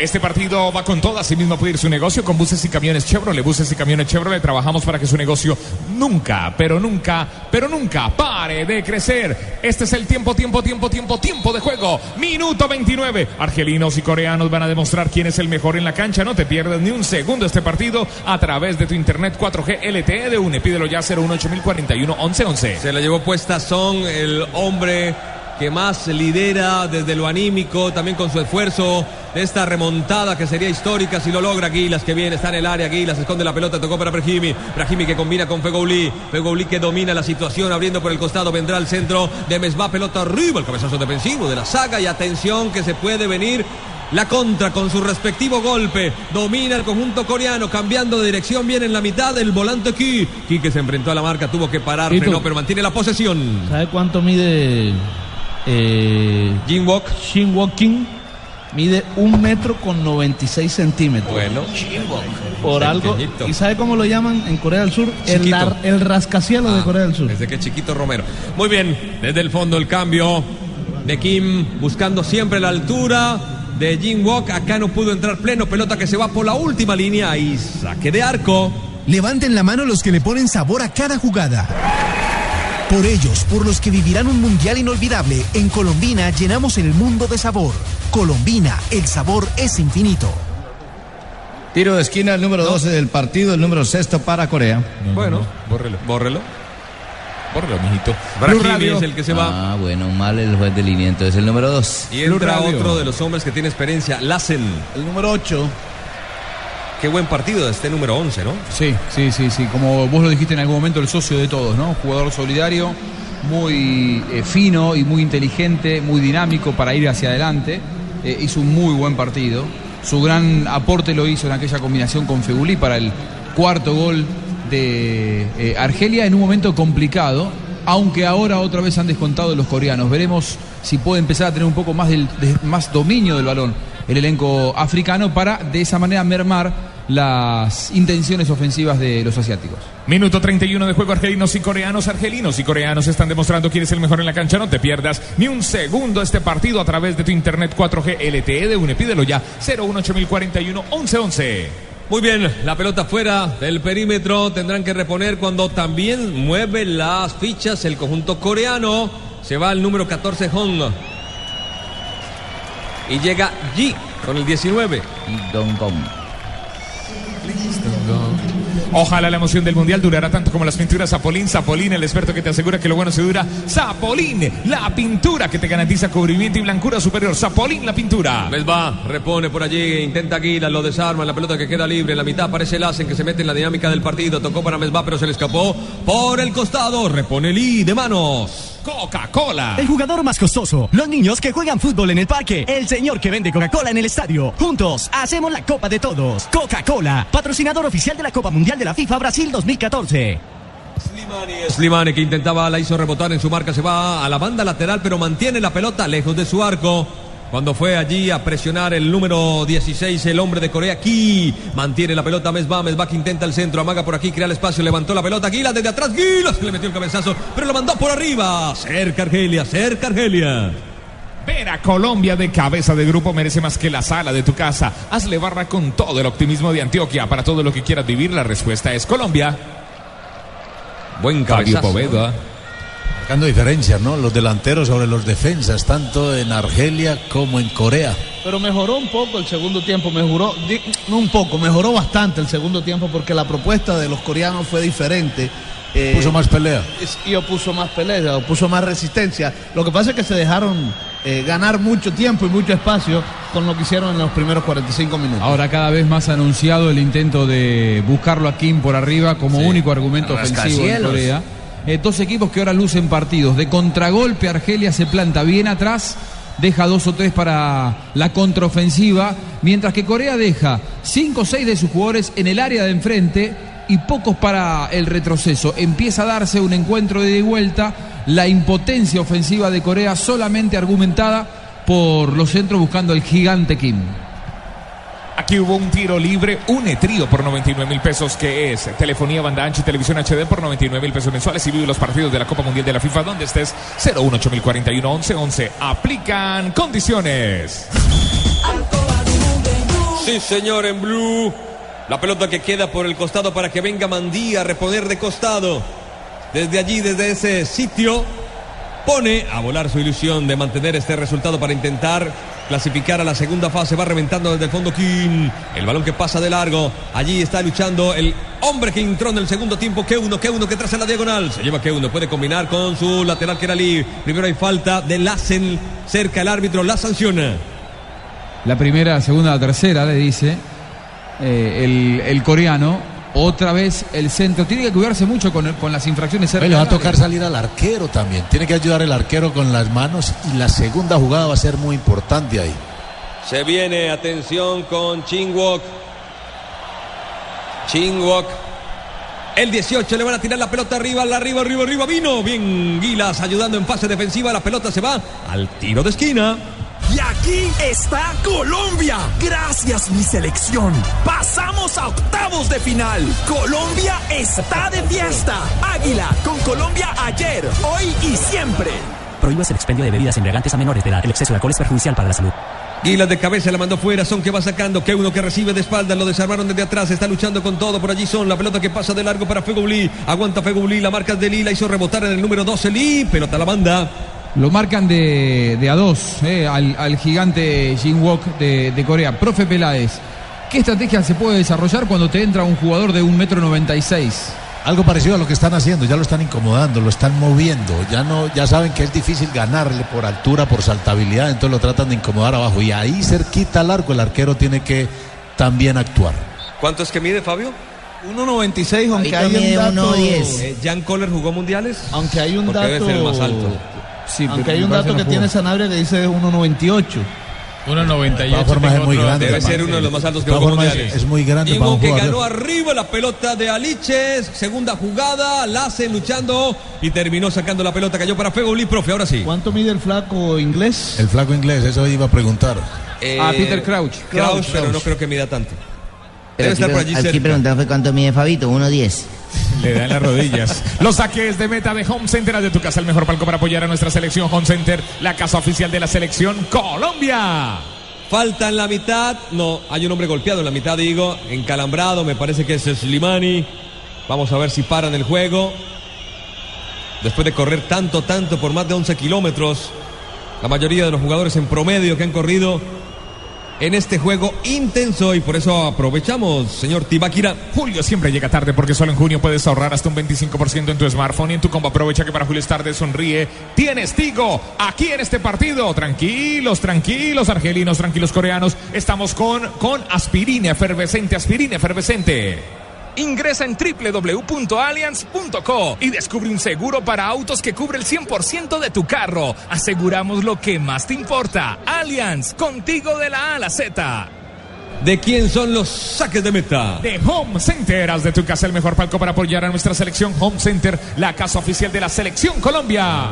Este partido va con todo, así mismo puede ir su negocio con buses y camiones Chevrolet. Buses y camiones Chevrolet, trabajamos para que su negocio nunca, pero nunca, pero nunca pare de crecer. Este es el tiempo, tiempo, tiempo, tiempo, tiempo de juego. Minuto 29. Argelinos y coreanos van a demostrar quién es el mejor en la cancha. No te pierdas ni un segundo este partido a través de tu internet 4G LTE de UNE. Pídelo ya 018041 1111. Se la llevó puesta Son, el hombre que más lidera desde lo anímico, también con su esfuerzo de esta remontada que sería histórica si lo logra Guilas, que viene, está en el área, Guilas esconde la pelota, tocó para Brahimi, Brahimi que combina con Fegouli, Fegouli que domina la situación, abriendo por el costado, vendrá al centro de Mesba, pelota arriba, el cabezazo defensivo de la saga y atención que se puede venir la contra con su respectivo golpe. Domina el conjunto coreano, cambiando de dirección, viene en la mitad el volante Ki. Ki que se enfrentó a la marca, tuvo que parar, frenó, pero mantiene la posesión. ¿Sabe cuánto mide eh, Jinwok? Jinwok Kim mide un metro con 96 centímetros. Bueno. Por algo. Pequeñito. ¿Y sabe cómo lo llaman en Corea del Sur? El, lar- el rascacielos de Ah, Corea del Sur. Desde que chiquito Romero. Muy bien, desde el fondo el cambio de Kim, buscando siempre la altura de Jin Wok. Acá no pudo entrar pleno, pelota que se va por la última línea y saque de arco. Levanten la mano los que le ponen sabor a cada jugada. Por ellos, por los que vivirán un mundial inolvidable, en Colombina llenamos el mundo de sabor. Colombina, el sabor es infinito. Tiro de esquina, el número 12 del partido, el número sexto para Corea. bueno, bórrelo. Bórrelo. Bórrelo, mijito. Brahimi es el que se va. Ah, bueno, mal el juez de línea, entonces el número 2. Y entra otro de los hombres que tiene experiencia, Lassen. El número 8. Qué buen partido de este número 11, ¿no? Sí, sí, sí, sí. Como vos lo dijiste en algún momento, el socio de todos, ¿no? Jugador solidario, muy eh, fino y muy inteligente, muy dinámico para ir hacia adelante. Eh, hizo un muy buen partido. Su gran aporte lo hizo en aquella combinación con Fegulí para el cuarto gol de eh, Argelia en un momento complicado. Aunque ahora otra vez han descontado los coreanos. Veremos si puede empezar a tener un poco más, del, de- más dominio del balón el elenco africano para de esa manera mermar las intenciones ofensivas de los asiáticos. Minuto 31 de juego argelinos y coreanos. Argelinos y coreanos están demostrando quién es el mejor en la cancha. No te pierdas ni un segundo este partido a través de tu internet 4G LTE de UNE. Pídelo ya 018041 1111. Muy bien, la pelota fuera del perímetro. Tendrán que reponer cuando también mueve las fichas el conjunto coreano. Se va el número 14 Hong. Y llega Ji con el 19. Y Dong Gong. Ojalá la emoción del mundial durará tanto como las pinturas Zapolín. Zapolín, el experto que te asegura que lo bueno se dura. Zapolín, la pintura que te garantiza cubrimiento y blancura superior. Zapolín, la pintura. Les va, repone por allí, intenta Aguila, lo desarma, la pelota que queda libre, en la mitad aparece el Asen que se mete en la dinámica del partido, tocó para Mesba pero se le escapó por el costado, repone Lee de manos. Coca-Cola. El jugador más costoso. Los niños que juegan fútbol en el parque. El señor que vende Coca-Cola en el estadio. Juntos hacemos la Copa de Todos. Coca-Cola, patrocinador oficial de la Copa Mundial de la FIFA Brasil 2014. Slimani que intentaba, la hizo rebotar en su marca, se va a la banda lateral, pero mantiene la pelota lejos de su arco. Cuando fue allí a presionar el número 16, el hombre de Corea, Ki, mantiene la pelota, Mesba, Mesba que intenta el centro, amaga por aquí, crea el espacio, levantó la pelota, Gila desde atrás, Gila se le metió el cabezazo, pero lo mandó por arriba, cerca Argelia, cerca Argelia. Ver a Colombia de cabeza de grupo merece más que la sala de tu casa. Hazle barra con todo el optimismo de Antioquia. Para todo lo que quieras vivir, la respuesta es Colombia. Buen Fabio cabezazo. Poveda. Marcando diferencias, ¿no? Los delanteros sobre los defensas, tanto en Argelia como en Corea. Pero mejoró un poco el segundo tiempo, mejoró, di- no un poco, mejoró bastante el segundo tiempo porque la propuesta de los coreanos fue diferente. Eh, Puso más pelea. y opuso más pelea, opuso más resistencia. Lo que pasa es que se dejaron eh, ganar mucho tiempo y mucho espacio con lo que hicieron en los primeros 45 minutos. Ahora cada vez más anunciado el intento de buscarlo a Kim por arriba como único argumento ofensivo en Rascacielos. Corea. Eh, dos equipos que ahora lucen partidos. De contragolpe Argelia se planta bien atrás, deja dos o tres para la contraofensiva, mientras que Corea deja cinco o seis de sus jugadores en el área de enfrente y pocos para el retroceso. Empieza a darse un encuentro de vuelta, la impotencia ofensiva de Corea solamente argumentada por los centros buscando el gigante Kim. Aquí hubo un tiro libre, un trío por 99 mil pesos, que es telefonía, banda ancha y televisión HD por 99 mil pesos mensuales. Y vive los partidos de la Copa Mundial de la FIFA donde estés 018041 1111. Aplican condiciones. Sí, señor, en blue. La pelota que queda por el costado para que venga Mandí a reponer de costado. Desde allí, desde ese sitio, pone a volar su ilusión de mantener este resultado para intentar clasificar a la segunda fase. Va reventando desde el fondo King. El balón que pasa de largo. Allí está luchando el hombre que entró en el segundo tiempo. Que uno, que uno que traza la diagonal. Se lleva que uno. Puede combinar con su lateral que era Lee. Primero hay falta de Lassen. Cerca el árbitro. La sanciona. La primera, segunda, la tercera, le dice eh, el, el coreano. Otra vez el centro. Tiene que cuidarse mucho con, con las infracciones. cerca Le va a tocar salir al arquero también. Tiene que ayudar el arquero con las manos y la segunda jugada va a ser muy importante ahí. Se viene, atención con Chingwok. Chingwok. El 18 le van a tirar la pelota arriba, la arriba, arriba, arriba. Vino bien Gilas ayudando en fase defensiva. La pelota se va al tiro de esquina. Y aquí está Colombia. Gracias mi selección. Pasamos a octavos de final. Colombia está de fiesta. Águila con Colombia ayer, hoy y siempre. Prohíbas el expendio de bebidas embriagantes a menores de edad. El exceso de alcohol es perjudicial para la salud. Gilas de cabeza la mandó fuera, Son que va sacando, que uno que recibe de espalda, lo desarmaron desde atrás, está luchando con todo, por allí Son, la pelota que pasa de largo para Feguli, aguanta Feguli, la marca de Lee, la hizo rebotar en el número 12 Lee, pelota a la banda. Lo marcan de, de a dos eh, al, al gigante Jin Wok de, de Corea. Profe Peláez, ¿qué estrategia se puede desarrollar cuando te entra un jugador de un metro noventa y seis? Algo parecido a lo que están haciendo, ya lo están incomodando, lo están moviendo, ya no, ya saben que es difícil ganarle por altura, por saltabilidad, entonces lo tratan de incomodar abajo y ahí cerquita al arco el arquero tiene que también actuar. ¿Cuánto es que mide Fabio? 1.96, aunque Ahorita hay un dato. 1.10. Eh, ¿Jan Kohler jugó mundiales? Aunque hay un Porque dato. debe ser el más alto. Sí, aunque pero hay un dato que tiene Sanabria que dice 1.98. 1.98. De todas formas, tengo es muy grande. Debe ser uno de los más altos que jugó mundiales. es muy grande Diego un que jugador. ganó arriba la pelota de Aliches, segunda jugada, la hacen luchando y terminó sacando la pelota, cayó para Feguli, profe, ahora sí. ¿Cuánto mide el flaco inglés? El flaco inglés, eso iba a preguntar. Ah, Peter Crouch. Crouch, Crouch, pero no creo que mida tanto. Pero Debe aquí, estar por allí aquí cerca. preguntaron fue cuánto mide Fabito, 1.10. Le da en las rodillas. Los saques de meta de Home Center de tu casa el mejor palco para apoyar a nuestra selección Home Center, la casa oficial de la selección Colombia. Falta en la mitad, no, hay un hombre golpeado en la mitad, digo, encalambrado, me parece que es Slimani. Vamos a ver si paran el juego. Después de correr tanto, tanto por más de 11 kilómetros, la mayoría de los jugadores en promedio que han corrido en este juego intenso y por eso aprovechamos, señor Tibaquira. Julio siempre llega tarde porque solo en junio puedes ahorrar hasta un 25% en tu smartphone y en tu combo. Aprovecha que para Julio es tarde sonríe. Tienes Tigo aquí en este partido. Tranquilos, tranquilos, argelinos, tranquilos, coreanos. Estamos con, con aspirina efervescente, aspirina efervescente. Ingresa en www.allianz.co y descubre un seguro para autos que cubre el 100% de tu carro. Aseguramos lo que más te importa. Allianz, contigo de la A a la Z. ¿De quién son los saques de meta? De Home Center, haz de tu casa el mejor palco para apoyar a nuestra selección. Home Center, la casa oficial de la selección Colombia.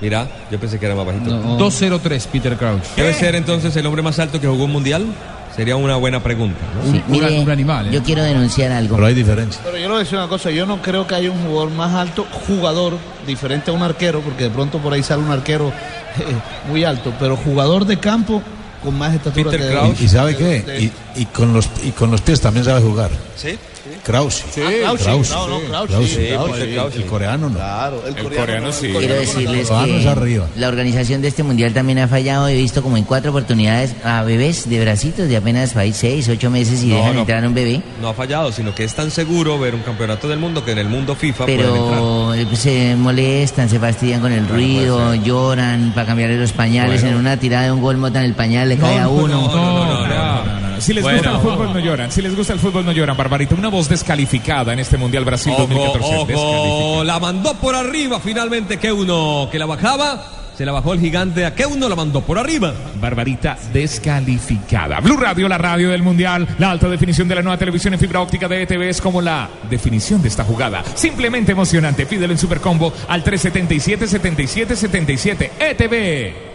Mira, yo pensé que era más bajito. 203, Peter Crouch. ¿Debe ser entonces el hombre más alto que jugó un mundial? Sería una buena pregunta. ¿no? Un, Mire, un animal. ¿eh? Yo quiero denunciar algo. Pero hay diferencia. Pero yo le voy a decir una cosa, yo no creo que haya un jugador más alto, jugador, diferente a un arquero, porque de pronto por ahí sale un arquero eh, muy alto, pero jugador de campo con más estatura Peter que Crouch. ¿Y sabe de- qué? de- Y, y con los, y con los pies también sabe jugar. ¿Sí? Krause. Krause. Krause. No, no, Krause, Krause. sí, Krause, El- Krause. El coreano no. Claro, el, coreano no, sí. el Quiero decirles que la organización de este mundial también ha fallado. He visto como en cuatro oportunidades a bebés de bracitos de apenas país seis, ocho meses y No, dejan no. entrar a un bebé. No ha fallado, sino que es tan seguro ver un campeonato del mundo que en el mundo FIFA pueden entrar. Eh, se molestan, se fastidian con el ruido, lloran para cambiarle los pañales. Bueno. En una tirada de un gol botan el pañal, le cae a uno. No, no, no, no. Si les Bueno. gusta el fútbol, no lloran. Si les gusta el fútbol, no lloran. Barbarita, una voz descalificada en este Mundial Brasil Ojo, 2014. ojo, la mandó por arriba finalmente que uno que la bajaba, se la bajó el gigante a uno la mandó por arriba. Barbarita descalificada. Blue Radio, la radio del Mundial. La alta definición de la nueva televisión en fibra óptica de ETV es como la definición de esta jugada. Simplemente emocionante. Pídelo en Supercombo al 377-7777. ETV.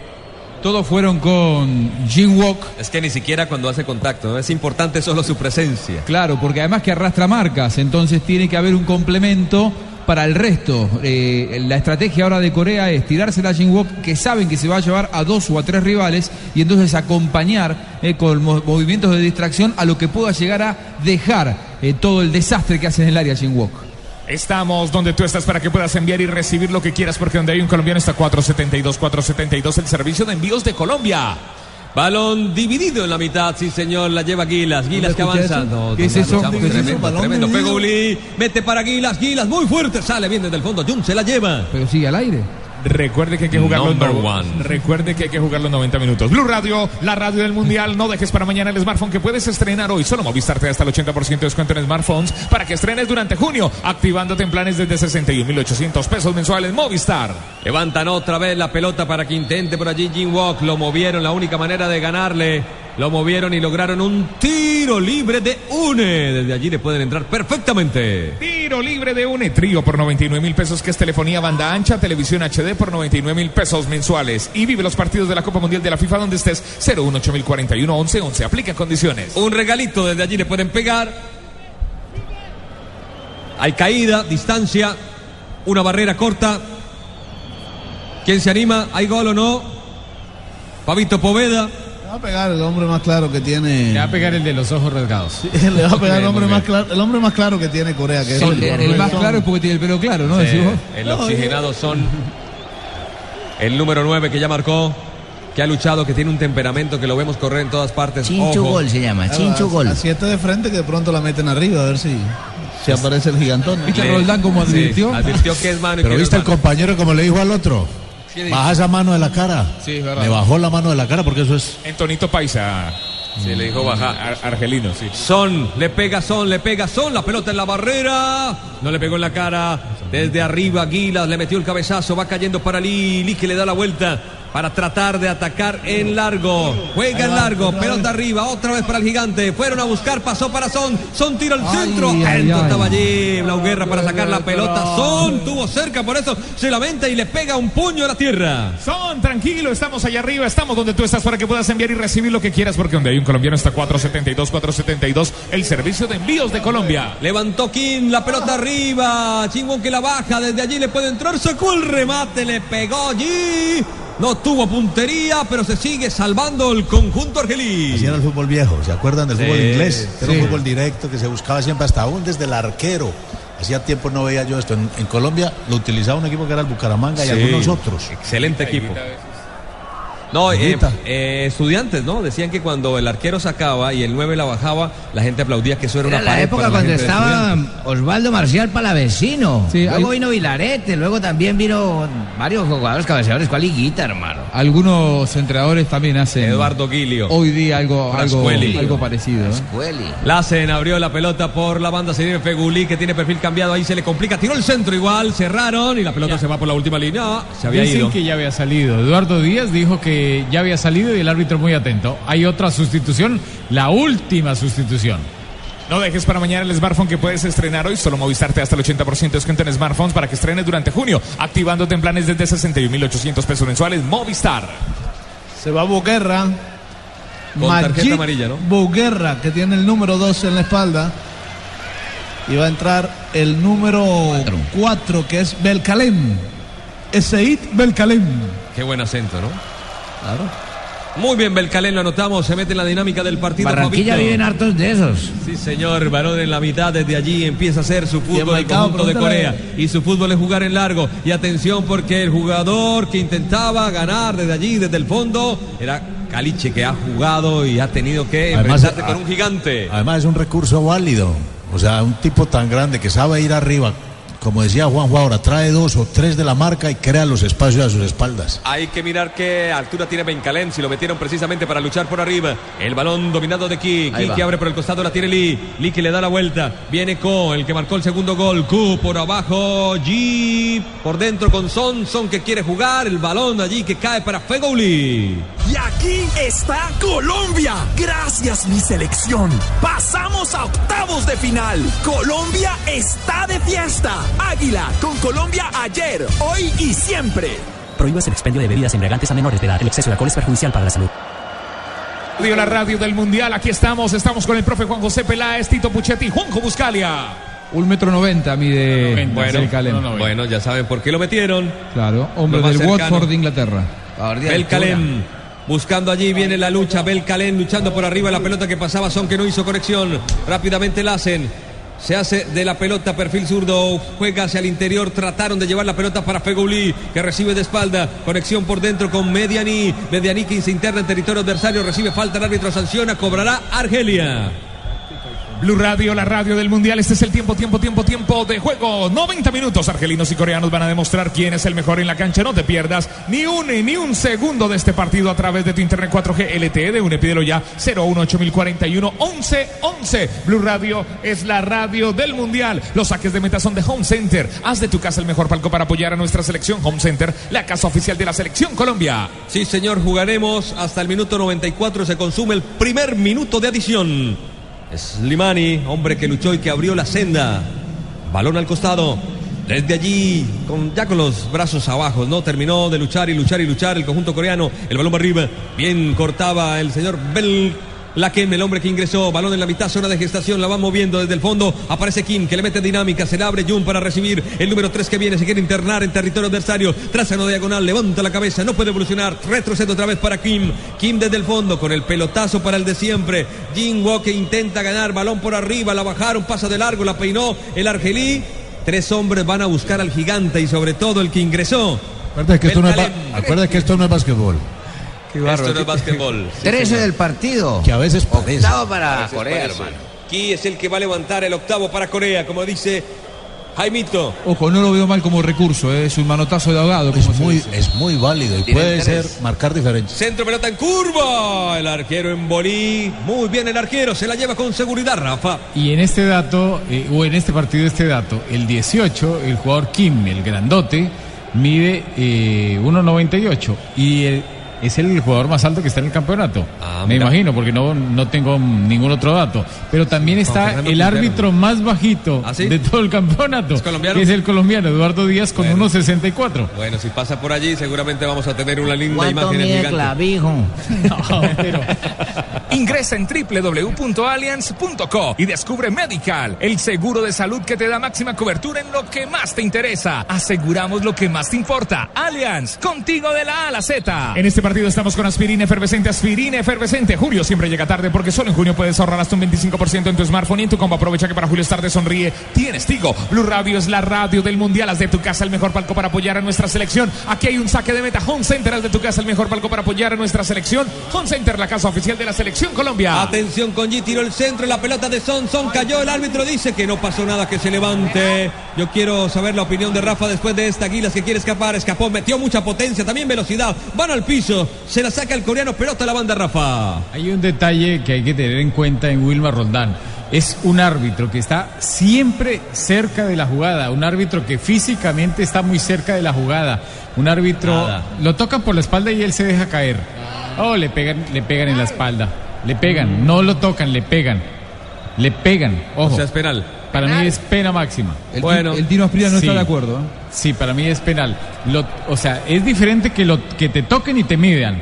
Todos fueron con Jim Walk. Es que ni siquiera cuando hace contacto, ¿no? es importante solo su presencia. Claro, porque además que arrastra marcas, entonces tiene que haber un complemento para el resto. Eh, la estrategia ahora de Corea es tirarse a Jim Walk, que saben que se va a llevar a dos o a tres rivales, y entonces acompañar eh, con mo- movimientos de distracción a lo que pueda llegar a dejar eh, todo el desastre que hace en el área Jim Walk. Estamos donde tú estás para que puedas enviar y recibir lo que quieras, porque donde hay un colombiano está 472, 472, el servicio de envíos de Colombia. Balón dividido en la mitad, sí señor, la lleva Gilas, Gilas que avanza. eso? No, ¿Qué es eso? ¿Qué es eso? Tremendo, tremendo. mete para Gilas, Gilas muy fuerte, sale bien desde el fondo, Jun se la lleva. Pero sigue al aire. Recuerde que hay que jugar los Number one. Recuerde que hay que jugar los 90 minutos. Blue Radio, la radio del mundial. No dejes para mañana el smartphone que puedes estrenar hoy. Solo Movistar te da hasta el 80% de descuento en smartphones para que estrenes durante junio, activándote en planes desde 61.800 pesos mensuales. Movistar. Levantan otra vez la pelota para que intente por allí Jim Walk. Lo movieron, la única manera de ganarle. Lo movieron y lograron un tiro libre de UNE. Desde allí le pueden entrar perfectamente. Tiro libre de un trío por 99 mil pesos, que es telefonía banda ancha, televisión HD por 99 mil pesos mensuales. Y vive los partidos de la Copa Mundial de la FIFA donde estés 018041 11 11. Aplica condiciones. Un regalito desde allí le pueden pegar. Hay caída, distancia, una barrera corta. ¿Quién se anima? ¿Hay gol o no? Pavito Poveda. Le va a pegar el hombre más claro que tiene. Le va a pegar el de los ojos rasgados. Le va a pegar el hombre más claro, el hombre más claro que tiene Corea, que es El, el más Son. claro es porque tiene el pelo claro, ¿no? El oxigenado son el número 9 que ya marcó, que ha luchado, que tiene un temperamento que lo vemos correr en todas partes. Chinchu Ojo. Gol se llama, A- Chinchu Gol. A siete de frente que de pronto la meten arriba, a ver si, si aparece el gigantón. ¿Viste Roldán como Sí, advirtió? advirtió que es mano y Pero que viste mano. compañero como le dijo al otro. Baja esa mano de la cara. Sí, es verdad. Le bajó la mano de la cara porque eso es. En tonito paisa. Se le dijo bajar. Ar- argelino, sí. Son, le pega Son, le pega Son, la pelota en la barrera, no le pegó en la cara, desde arriba Aguilas le metió el cabezazo, va cayendo para Lili que le da la vuelta para tratar de atacar en largo, juega en largo, pelota arriba, otra vez para el gigante, fueron a buscar, pasó para Son, Son tira al centro, ay. estaba allí, Blauguerra para sacar la pelota, Son tuvo cerca, por eso se lamenta y le pega un puño a la tierra. Son, tranquilo, estamos allá arriba, estamos donde tú estás para que puedas enviar y recibir lo que quieras, porque donde hay un colombiano está 472, 472, el servicio de envíos de Colombia. Levantó Kim, la pelota arriba. Chingón que la baja, desde allí le puede entrar. Sacó el remate, le pegó allí. No tuvo puntería, pero se sigue salvando el conjunto argelí. Así era el fútbol viejo, ¿se acuerdan del Sí, fútbol inglés? Era sí. un fútbol directo que se buscaba siempre hasta aún desde el arquero. Hacía tiempo no veía yo esto. En, en Colombia lo utilizaba un equipo que era el Bucaramanga y algunos otros. Excelente equipo. No, eh, eh, estudiantes, ¿no? Decían que cuando el arquero sacaba y el 9 la bajaba, la gente aplaudía que eso era Era una la pared época para cuando estaba. Osvaldo Marcial Palavecino. Sí, luego hay- vino Vilarete, luego también vino varios jugadores cabeceadores. ¿Cuál liguita, hermano? Algunos entrenadores también hacen Eduardo Guilio. hoy día algo, algo, parecido. ¿eh? Hueli. Lassen abrió la pelota por la banda, se viene Fegulí que tiene perfil cambiado, ahí se le complica, tiró el centro igual, cerraron y la pelota se va por la última línea, se había Dicen ido. que ya había salido. Eduardo Díaz dijo que ya había salido y el árbitro muy atento. Hay otra sustitución, la última sustitución. No dejes para mañana el smartphone que puedes estrenar hoy. Solo Movistar te da hasta el 80% de descuento en smartphones para que estrenes durante junio. Activándote en planes desde 61.800 pesos mensuales. Movistar. Se va Boguerra. Con tarjeta Majid amarilla, ¿no? Boguerra, que tiene el número 12 en la espalda. Y va a entrar el número 4, que es Belkalem. Eseid Belkalem. Qué buen acento, ¿no? Claro. Muy bien, Belcalén, lo anotamos, se mete en la dinámica del partido. Barranquilla Fabito. viven hartos de esos. Sí, señor, balón en la mitad, desde allí empieza a hacer su fútbol el conjunto de. Corea. Y su fútbol es jugar en largo. Y atención porque el jugador que intentaba ganar desde allí, desde el fondo, era Caliche, que ha jugado y ha tenido que Además, enfrentarse a- con un gigante. Además es un recurso válido. O sea, un tipo tan grande que sabe ir arriba, como decía Juanjo ahora, trae dos o tres de la marca y crea los espacios a sus espaldas. Hay que mirar qué altura tiene Bencalén, si lo metieron precisamente para luchar por arriba. El balón dominado de Ki, Ki que abre por el costado, la tiene Lee. Lee que le da la vuelta. Viene Ko, el que marcó el segundo gol. Ku por abajo, G por dentro con Son. Son que quiere jugar. El balón allí que cae para Fegouli. Y aquí está Colombia. Gracias mi selección. Pasamos a octavos de final. Colombia está de fiesta. Águila con Colombia ayer, hoy y siempre. Prohíbas el expendio de bebidas embriagantes a menores de edad. El exceso de alcohol es perjudicial para la salud. Radio La radio del Mundial. Aquí estamos. Estamos con el profe Juan José Peláez, Tito Puchetti, Juanjo Buscalia. Un metro noventa mide Bueno, Belkalem. bueno, ya saben por qué lo metieron. Claro, hombre del cercano. Watford de Inglaterra. Belkalem. Buscando allí viene la lucha. Belkalem luchando por arriba. La pelota que pasaba Son que no hizo conexión. Rápidamente la hacen. Se hace de la pelota perfil zurdo. Juega hacia el interior. Trataron de llevar la pelota para Fegouli. Que recibe de espalda. Conexión por dentro con Mediani. Mediani que se interna en territorio adversario. Recibe falta. El árbitro sanciona. Cobrará Argelia. Blue Radio, la radio del Mundial. Este es el tiempo, tiempo, tiempo, tiempo de juego. 90 minutos. Argelinos y coreanos van a demostrar quién es el mejor en la cancha. No te pierdas ni un ni un segundo de este partido a través de tu internet 4G LTE de UNE. Pídelo ya 018041 1111. Blue Radio es la radio del Mundial. Los saques de meta son de Home Center. Haz de tu casa el mejor palco para apoyar a nuestra selección. Home Center, la casa oficial de la selección Colombia. Sí, señor, jugaremos hasta el minuto 94. Se consume el primer minuto de adición. Slimani, hombre que luchó y que abrió la senda. Balón al costado. Desde allí, con, ya con los brazos abajo, ¿no? Terminó de luchar y luchar y luchar el conjunto coreano. El balón arriba. Bien cortaba el señor Bel. Laken, el hombre que ingresó, balón en la mitad, zona de gestación, la va moviendo desde el fondo. Aparece Kim, que le mete dinámica, se le abre Jun para recibir. El número 3 que viene, se quiere internar en territorio adversario. Traza una diagonal, levanta la cabeza, no puede evolucionar. Retrocede otra vez para Kim. Kim desde el fondo, con el pelotazo para el de siempre. Jin que intenta ganar, balón por arriba, la bajaron, pasa de largo, la peinó el argelí. Tres hombres van a buscar al gigante y sobre todo el que ingresó. Acuérdate que esto no es, acuérdate que esto no es básquetbol. Esto no es básquetbol. 13 del partido. Que a veces. Octavo para Corea, parece. hermano. Aquí es el que va a levantar el octavo para Corea, como dice Jaimito. Ojo, no lo veo mal como recurso, ¿eh? es un manotazo de ahogado. Como Es muy, es muy válido y puede ser marcar diferencia. Centro pelota en curva. El arquero en bolí. Muy bien el arquero. Se la lleva con seguridad, Rafa. Y en este dato, eh, o en este partido, este dato, el 18, el jugador Kim, el grandote, mide eh, 1.98 y el- es el jugador más alto que está en el campeonato. Ah, Me imagino, porque no, no tengo ningún otro dato. Pero también está Fernando el Quintero. árbitro más bajito ¿Ah, sí? de todo el campeonato, ¿Es colombiano? que es el colombiano Eduardo Díaz con Bueno. 1.64. Bueno, si pasa por allí, seguramente vamos a tener una linda ¿Cuánto imagen mide clavijo? No, pero- Ingresa en www.allianz.co y descubre Medical, el seguro de salud que te da máxima cobertura en lo que más te interesa. Aseguramos lo que más te importa. Allianz, contigo de la A a la Z. En este partido estamos con aspirina efervescente, aspirina efervescente. Julio siempre llega tarde porque solo en junio puedes ahorrar hasta un 25% en tu smartphone y en tu combo. Aprovecha que para Julio es tarde sonríe. Tienes Tigo. Blue Radio es la radio del mundial. Haz de tu casa el mejor palco para apoyar a nuestra selección. Aquí hay un saque de meta. Home Center, haz de tu casa el mejor palco para apoyar a nuestra selección. Home Center, la casa oficial de la selección Colombia. Atención con G, tiró el centro, la pelota de Son, Son cayó, el árbitro dice que no pasó nada, que se levante. Yo quiero saber la opinión de Rafa después de esta Aguilas que quiere escapar, escapó, metió mucha potencia, también velocidad, van al piso, se la saca el coreano, pelota a la banda Rafa. Hay un detalle que hay que tener en cuenta en Wilmar Roldán. Es un árbitro que está siempre cerca de la jugada, un árbitro que físicamente está muy cerca de la jugada, un árbitro Nada. lo tocan por la espalda y él se deja caer. Oh, le pegan, le pegan en la espalda, le pegan, no lo tocan, le pegan, le pegan. Ojo. O sea, es penal. Para mí es pena máxima. El, bueno, el Tino Asprilla no Sí. está de acuerdo. ¿eh? Sí, para mí es penal. Lo- o sea, es diferente que, lo, que te toquen y te midan,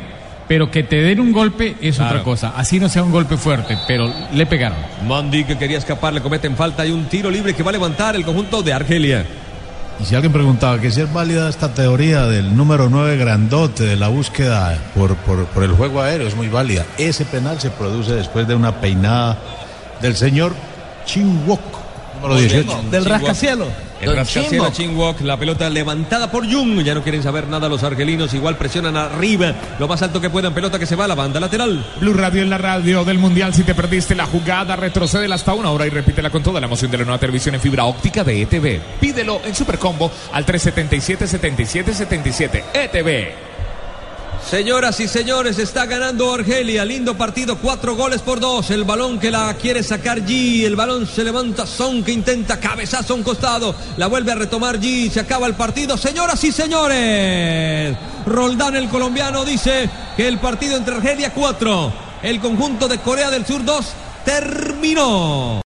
pero que te den un golpe es Claro. otra cosa. Así no sea un golpe fuerte, pero le pegaron. Mandy que quería escapar, le cometen falta y un tiro libre que va a levantar el conjunto de Argelia. Y si alguien preguntaba que si es válida esta teoría del número 9 grandote de la búsqueda por, por, por el juego aéreo, es muy válida. Ese penal se produce después de una peinada del señor Chinwok, número 18. Del rascacielos. El rascacielos Chinwok, la pelota levantada por Jung. Ya no quieren saber nada los argelinos. Igual presionan arriba lo más alto que puedan. Pelota que se va a la banda lateral. Blue Radio es la radio del mundial. Si te perdiste la jugada, retrocede hasta una hora y repítela con toda la emoción de la nueva televisión en fibra óptica de ETV. Pídelo en Supercombo al 377-7777. ETV. Señoras y señores, está ganando Argelia. Lindo partido, cuatro goles por dos. El balón que la quiere sacar G. El balón se levanta Son que intenta cabezazo a un costado. La vuelve a retomar G. Se acaba el partido. Señoras y señores, Roldán, el colombiano, dice que el partido entre Argelia 4, el conjunto de Corea del Sur 2, terminó.